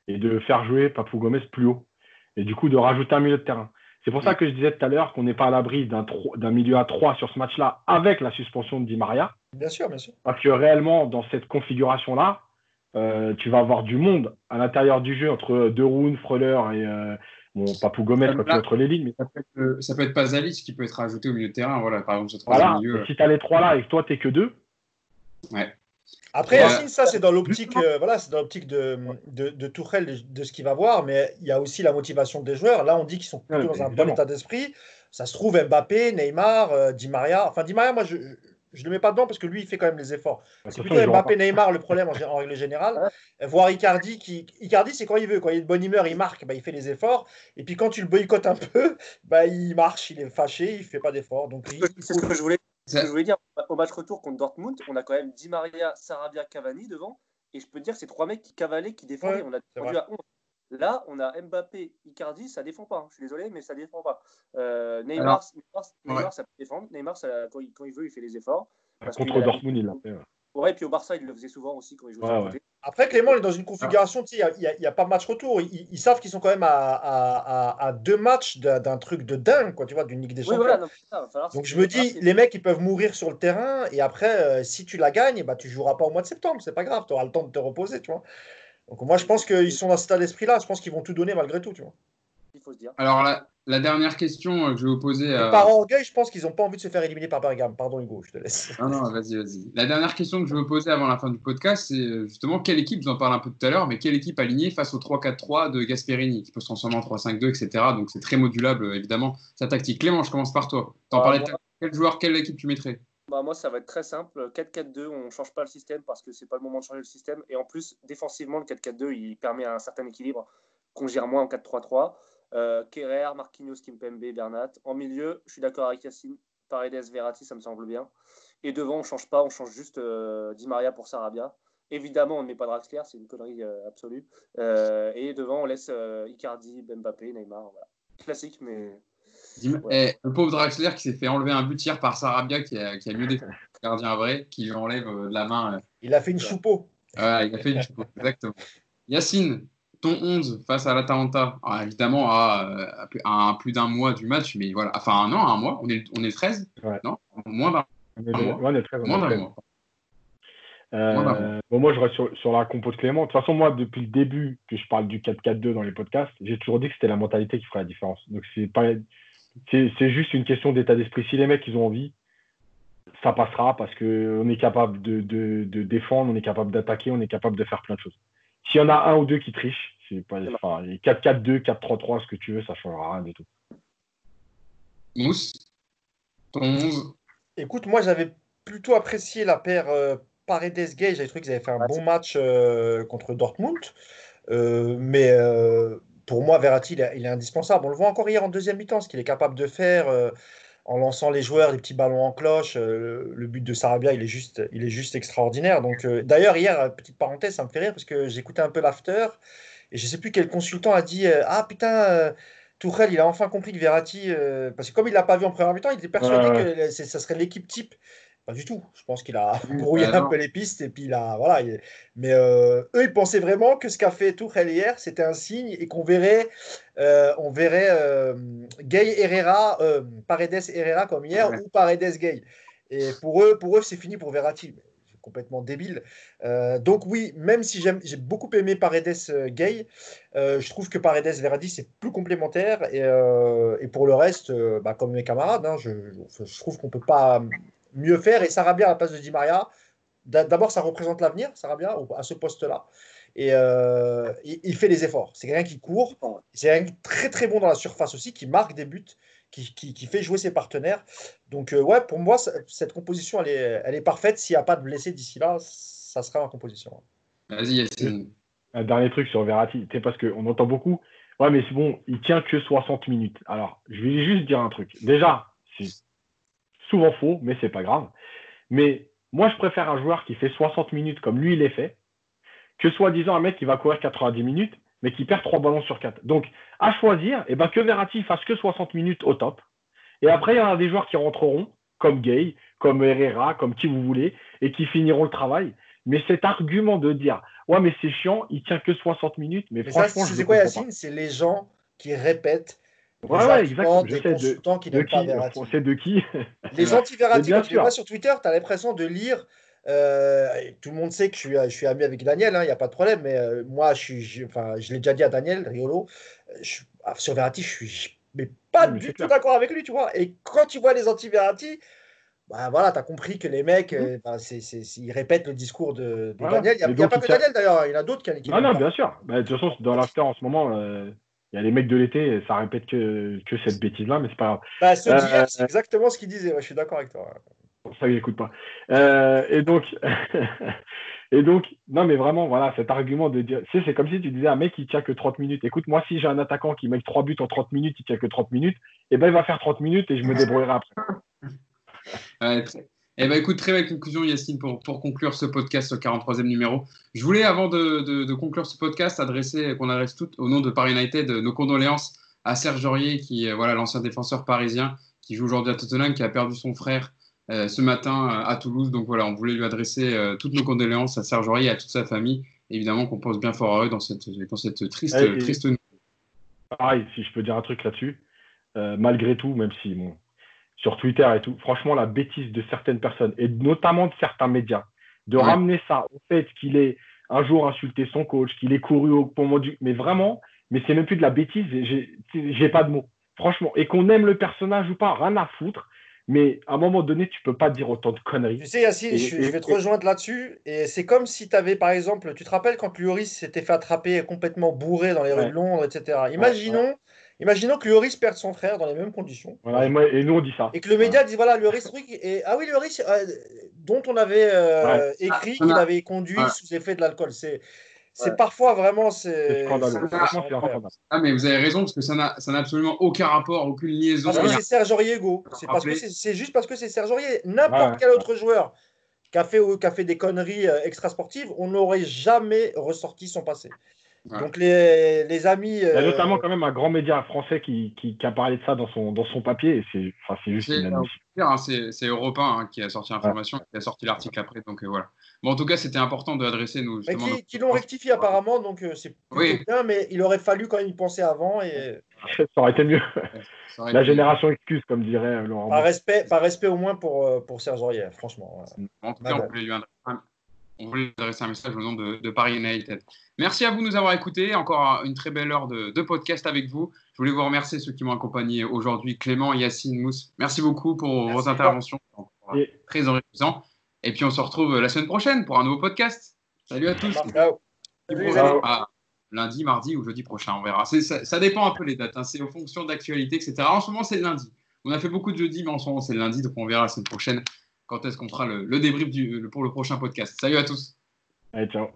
et de faire jouer Papou Gomez plus haut et du coup de rajouter un milieu de terrain. C'est pour ça que je disais tout à l'heure qu'on n'est pas à l'abri d'un milieu à 3 sur ce match-là avec la suspension de Di Maria.
Bien sûr, bien sûr.
Parce que réellement, dans cette configuration-là, euh, tu vas avoir du monde à l'intérieur du jeu entre De Roon, Freuler et euh, bon, Papou Gomez entre les lignes. Mais...
Ça peut être, ça peut être Pazalis qui peut être rajouté au milieu de terrain. Voilà, par exemple, ce
voilà. milieu. Si tu as les trois là et que toi, tu que deux,
ouais.
Après, ça, c'est dans l'optique euh, voilà, c'est dans l'optique de, de, de Tourelle, de, ce qu'il va voir, mais il y a aussi la motivation des joueurs. Là, on dit qu'ils sont plutôt dans un bon état d'esprit. Ça se trouve, Mbappé, Neymar, euh, Di Maria. Enfin, Di Maria, moi, je, je le mets pas dedans parce que lui, il fait quand même les efforts. C'est plutôt Mbappé, Neymar le problème en, règle générale. Voir Icardi, qui, Icardi, c'est quand il veut. Quand il est de bonne humeur, il marque, bah, il fait les efforts. Et puis quand tu le boycottes un *laughs* peu, bah, il marche, il est fâché, il fait pas d'efforts. Donc
c'est ce que je voulais. Je voulais dire, au match retour contre Dortmund, on a quand même Di Maria, Sarabia, Cavani devant. Et je peux te dire, c'est trois mecs qui cavalaient, qui défendaient. on a défendu à 11. Là, on a Mbappé, Icardi, ça défend pas. Hein. Je suis désolé, mais ça défend pas. Euh, Neymar, Neymar, ça peut défendre. Neymar, quand, il, veut, il fait les efforts.
Contre Dortmund, il l'a fait.
Ouais. et puis au Barça, il le faisait souvent aussi quand il jouait
côté. Après, Clément, il est dans une configuration, il n'y a, pas de match retour. Ils, savent qu'ils sont quand même à, deux matchs d'un truc de dingue, quoi, tu vois, d'une Ligue des Champions. Donc je me dis, les mecs, ils peuvent mourir sur le terrain, et après, euh, si tu la gagnes, bah, tu joueras pas au mois de septembre, c'est pas grave, tu auras le temps de te reposer, tu vois. Donc moi, je pense qu'ils sont dans cet état d'esprit-là. Je pense qu'ils vont tout donner malgré tout, tu vois.
Il faut se dire. Alors la, dernière question euh, que je vais vous poser.
Euh... Par orgueil, je pense qu'ils n'ont pas envie de se faire éliminer par Bergame. Pardon Hugo, je te laisse.
Non, non, vas-y, vas-y. La dernière question que je vais vous poser avant la fin du podcast, c'est euh, justement quelle équipe, vous en parlez un peu tout à l'heure, mais quelle équipe alignée face au 3-4-3 de Gasperini, qui peut se transformer en 3-5-2, etc. Donc c'est très modulable, évidemment, sa tactique. Clément, je commence par toi. Tu en parlais Quel joueur, quelle équipe tu mettrais?
Bah, moi, ça va être très simple. 4-4-2, on ne change pas le système parce que c'est pas le moment de changer le système. Et en plus, défensivement, le 4-4-2, il permet un certain équilibre qu'on gère moins en 4-3-3. Euh, Kerrer, Marquinhos, Kimpembe, Bernat. En milieu, je suis d'accord avec Yacine. Paredes, Verratti, ça me semble bien. Et devant, on ne change pas, on change juste euh, Di Maria pour Sarabia. Évidemment, on ne met pas Draxler, c'est une connerie euh, absolue. Euh, et devant, on laisse Icardi, Mbappé, Neymar. Voilà. Classique, mais
eh, le pauvre Draxler qui s'est fait enlever un but hier par Sarabia qui a, qui a mieux défendu le gardien vrai, qui lui enlève euh, la main. Euh.
Il a fait une choupeau.
Ouais, il a fait une choupeau, exactement. Yacine, ton 11 face à l'Atalanta, ah, évidemment à, à, plus d'un mois du match, mais voilà, enfin un an, un mois, on est, on est 13, non Moins d'un
mois. On est 13, Moins d'un mois. Euh, bon, moi, je reste sur, sur, la compo de Clément. De toute façon, moi, depuis le début que je parle du 4-4-2 dans les podcasts, j'ai toujours dit que c'était la mentalité qui ferait la différence. Donc, c'est pas, c'est juste une question d'état d'esprit. Si les mecs ils ont envie, ça passera parce qu'on est capable de, de, défendre, on est capable d'attaquer, on est capable de faire plein de choses. S'il y en a un ou deux qui trichent, c'est pas 4-4-2, 4-3-3, ce que tu veux, ça ne changera rien du tout.
Mousse, ton 11
Écoute, moi j'avais plutôt apprécié la paire euh, Paredes-Gay. J'avais trouvé qu'ils avaient fait un bon match euh, contre Dortmund. Euh, mais pour moi, Verratti, il est, indispensable. On le voit encore hier en deuxième mi-temps, ce qu'il est capable de faire euh, en lançant les joueurs, les petits ballons en cloche. Euh, le but de Sarabia, il est juste, il est juste extraordinaire. Donc, euh, d'ailleurs, hier, petite parenthèse, ça me fait rire parce que j'écoutais un peu l'after et je ne sais plus quel consultant a dit Ah putain, Tourelle, il a enfin compris que Verratti, parce que comme il l'a pas vu en première mi-temps, il était persuadé que ça serait l'équipe type du tout. Je pense qu'il a *laughs* brouillé bah un peu les pistes et puis il a voilà. Mais euh, eux, ils pensaient vraiment que ce qu'a fait Tourelle hier, c'était un signe et qu'on verrait, euh, on verrait euh, Gay Herrera, Paredes Herrera comme hier ou Paredes Gay. Et pour eux, pour eux, c'est fini pour Verratti. Complètement débile. donc oui, même si j'ai beaucoup aimé Paredes Gay, je trouve que Paredes Verratti c'est plus complémentaire et, et, pour le reste, bah, comme mes camarades, hein, je, je, trouve qu'on peut pas mieux faire. Et Sarabia à la place de Di Maria, d'abord, ça représente l'avenir, Sarabia, à ce poste-là. Et euh, il, fait les efforts. C'est quelqu'un qui court. C'est quelqu'un très très bon dans la surface aussi, qui marque des buts, qui, qui, fait jouer ses partenaires. Donc, euh, ouais, pour moi, cette composition, elle est, elle est parfaite. S'il n'y a pas de blessés d'ici là, ça sera ma composition.
Vas-y.
Un dernier truc sur Verratti, c'est parce qu'on entend beaucoup. Ouais, mais c'est bon, il tient que 60 minutes. Alors, je vais juste dire un truc. Déjà, c'est souvent faux, mais c'est pas grave. Mais moi, je préfère un joueur qui fait 60 minutes comme lui, il est fait, que soi-disant un mec qui va courir 90 minutes, mais qui perd 3 ballons sur 4. Donc, à choisir, eh ben, que Verratti fasse que 60 minutes au top. Et après, il y en a des joueurs qui rentreront, comme Gay, comme Herrera, comme qui vous voulez, et qui finiront le travail. Mais cet argument de dire, ouais, mais c'est chiant, il tient que 60 minutes, mais, franchement,
C'est quoi, Yacine? C'est les gens qui répètent
Ouais, ouais, exactement. Je sais de, qui de, qui,
C'est
de qui
Les anti-Verratti, quand tu vois sur Twitter, tu as l'impression de lire. Euh, tout le monde sait que je suis, je suis ami avec Daniel, il hein, n'y a pas de problème, mais euh, moi, je, suis, je, enfin, je l'ai déjà dit à Daniel, Riolo, euh, je, ah, sur Verratti, je suis mais pas du tout d'accord avec lui, tu vois. Et quand tu vois les anti-Verratti, bah voilà, tu as compris que les mecs, mmh. bah, ils répètent le discours de, Daniel. Il n'y a, pas que Daniel d'ailleurs, il y en a d'autres qui,
qui Ah non, bien sûr. Bah, de toute façon, dans l'after en ce moment, il y a les mecs de l'été, ça répète que, que cette bêtise-là, mais c'est pas grave.
Bah, euh, c'est exactement ce qu'il disait, je suis d'accord avec toi.
pour ça qu'il n'écoute pas. Euh, et donc, *laughs* et donc, non, mais vraiment, voilà, cet argument de dire, c'est comme si tu disais un mec qui tient que 30 minutes. Écoute, moi, si j'ai un attaquant qui met 3 buts en 30 minutes, il tient que 30 minutes, et eh ben, il va faire 30 minutes et je me débrouillerai après.
Eh ben, écoute, très belle conclusion, Yacine, pour, pour conclure ce podcast, ce 43e numéro. Je voulais, avant de, de, conclure ce podcast, adresser, qu'on adresse tout au nom de Paris United, nos condoléances à Serge Aurier, qui, voilà, l'ancien défenseur parisien, qui joue aujourd'hui à Tottenham, qui a perdu son frère euh, ce matin euh, à Toulouse. Donc voilà, on voulait lui adresser euh, toutes nos condoléances à Serge Aurier et à toute sa famille. Évidemment qu'on pense bien fort à eux dans cette, dans cette triste, et, triste
Pareil, si je peux dire un truc là-dessus, malgré tout, même si bon, sur Twitter et tout, franchement, la bêtise de certaines personnes, et notamment de certains médias, de ramener ça au fait qu'il ait un jour insulté son coach, qu'il ait couru au moment du. Mais vraiment, mais c'est même plus de la bêtise, j'ai pas de mots. Franchement, et qu'on aime le personnage ou pas, rien à foutre. Mais à un moment donné, tu peux pas dire autant de conneries.
Tu sais, Yacine, je, vais te rejoindre là-dessus. Et c'est comme si tu avais, par exemple, tu te rappelles quand Lloris s'était fait attraper complètement bourré dans les rues de Londres, etc. Imaginons, imaginons que Lloris perde son frère dans les mêmes conditions.
Voilà, et, nous, on dit ça.
Et que le média dit voilà, Lloris, et, ah oui, Lloris, euh, dont on avait euh, écrit qu'il avait conduit sous effet de l'alcool. C'est c'est parfois vraiment. C'est scandaleux.
Ah, mais vous avez raison, parce que ça n'a absolument aucun rapport, aucune liaison.
Parce que c'est Serge Aurier, C'est juste parce que c'est Serge Aurier. N'importe quel autre joueur qui a, fait, qui a fait des conneries euh, extrasportives, on n'aurait jamais ressorti son passé. Donc les, les amis.
Il y a notamment euh, quand même un grand média français qui, qui, qui, a parlé de ça dans son, dans son papier et c'est enfin, juste inadmissible.
Hein, c'est Europe 1 hein, qui a sorti l'information, qui a sorti l'article après. Donc euh, voilà. Bon, en tout cas, c'était important de adresser nous.
Mais qui, qui l'ont rectifié apparemment, donc euh, c'est oui. bien, mais il aurait fallu quand même y penser avant. Et...
Ça aurait été mieux. *laughs* La génération excuse, comme dirait Laurent.
Par respect, par respect au moins pour, pour Serge Aurier, franchement.
En tout cas, on voulait lui on voulait adresser un message au nom de, Paris United. Merci à vous de nous avoir écoutés. Encore une très belle heure de, podcast avec vous. Je voulais vous remercier ceux qui m'ont accompagné aujourd'hui, Clément, Yacine, Mousse. Merci beaucoup pour vos interventions. Très enrichissant. Et puis on se retrouve la semaine prochaine pour un nouveau podcast. Salut à tous. Ah, lundi, mardi ou jeudi prochain, on verra. Ça, dépend un peu les dates. Hein. C'est en fonction de l'actualité, etc. En ce moment, c'est le lundi. On a fait beaucoup de jeudi, mais en ce moment, c'est le lundi, donc on verra la semaine prochaine quand est-ce qu'on fera le, débrief pour le prochain podcast. Salut à tous.
Allez, ciao.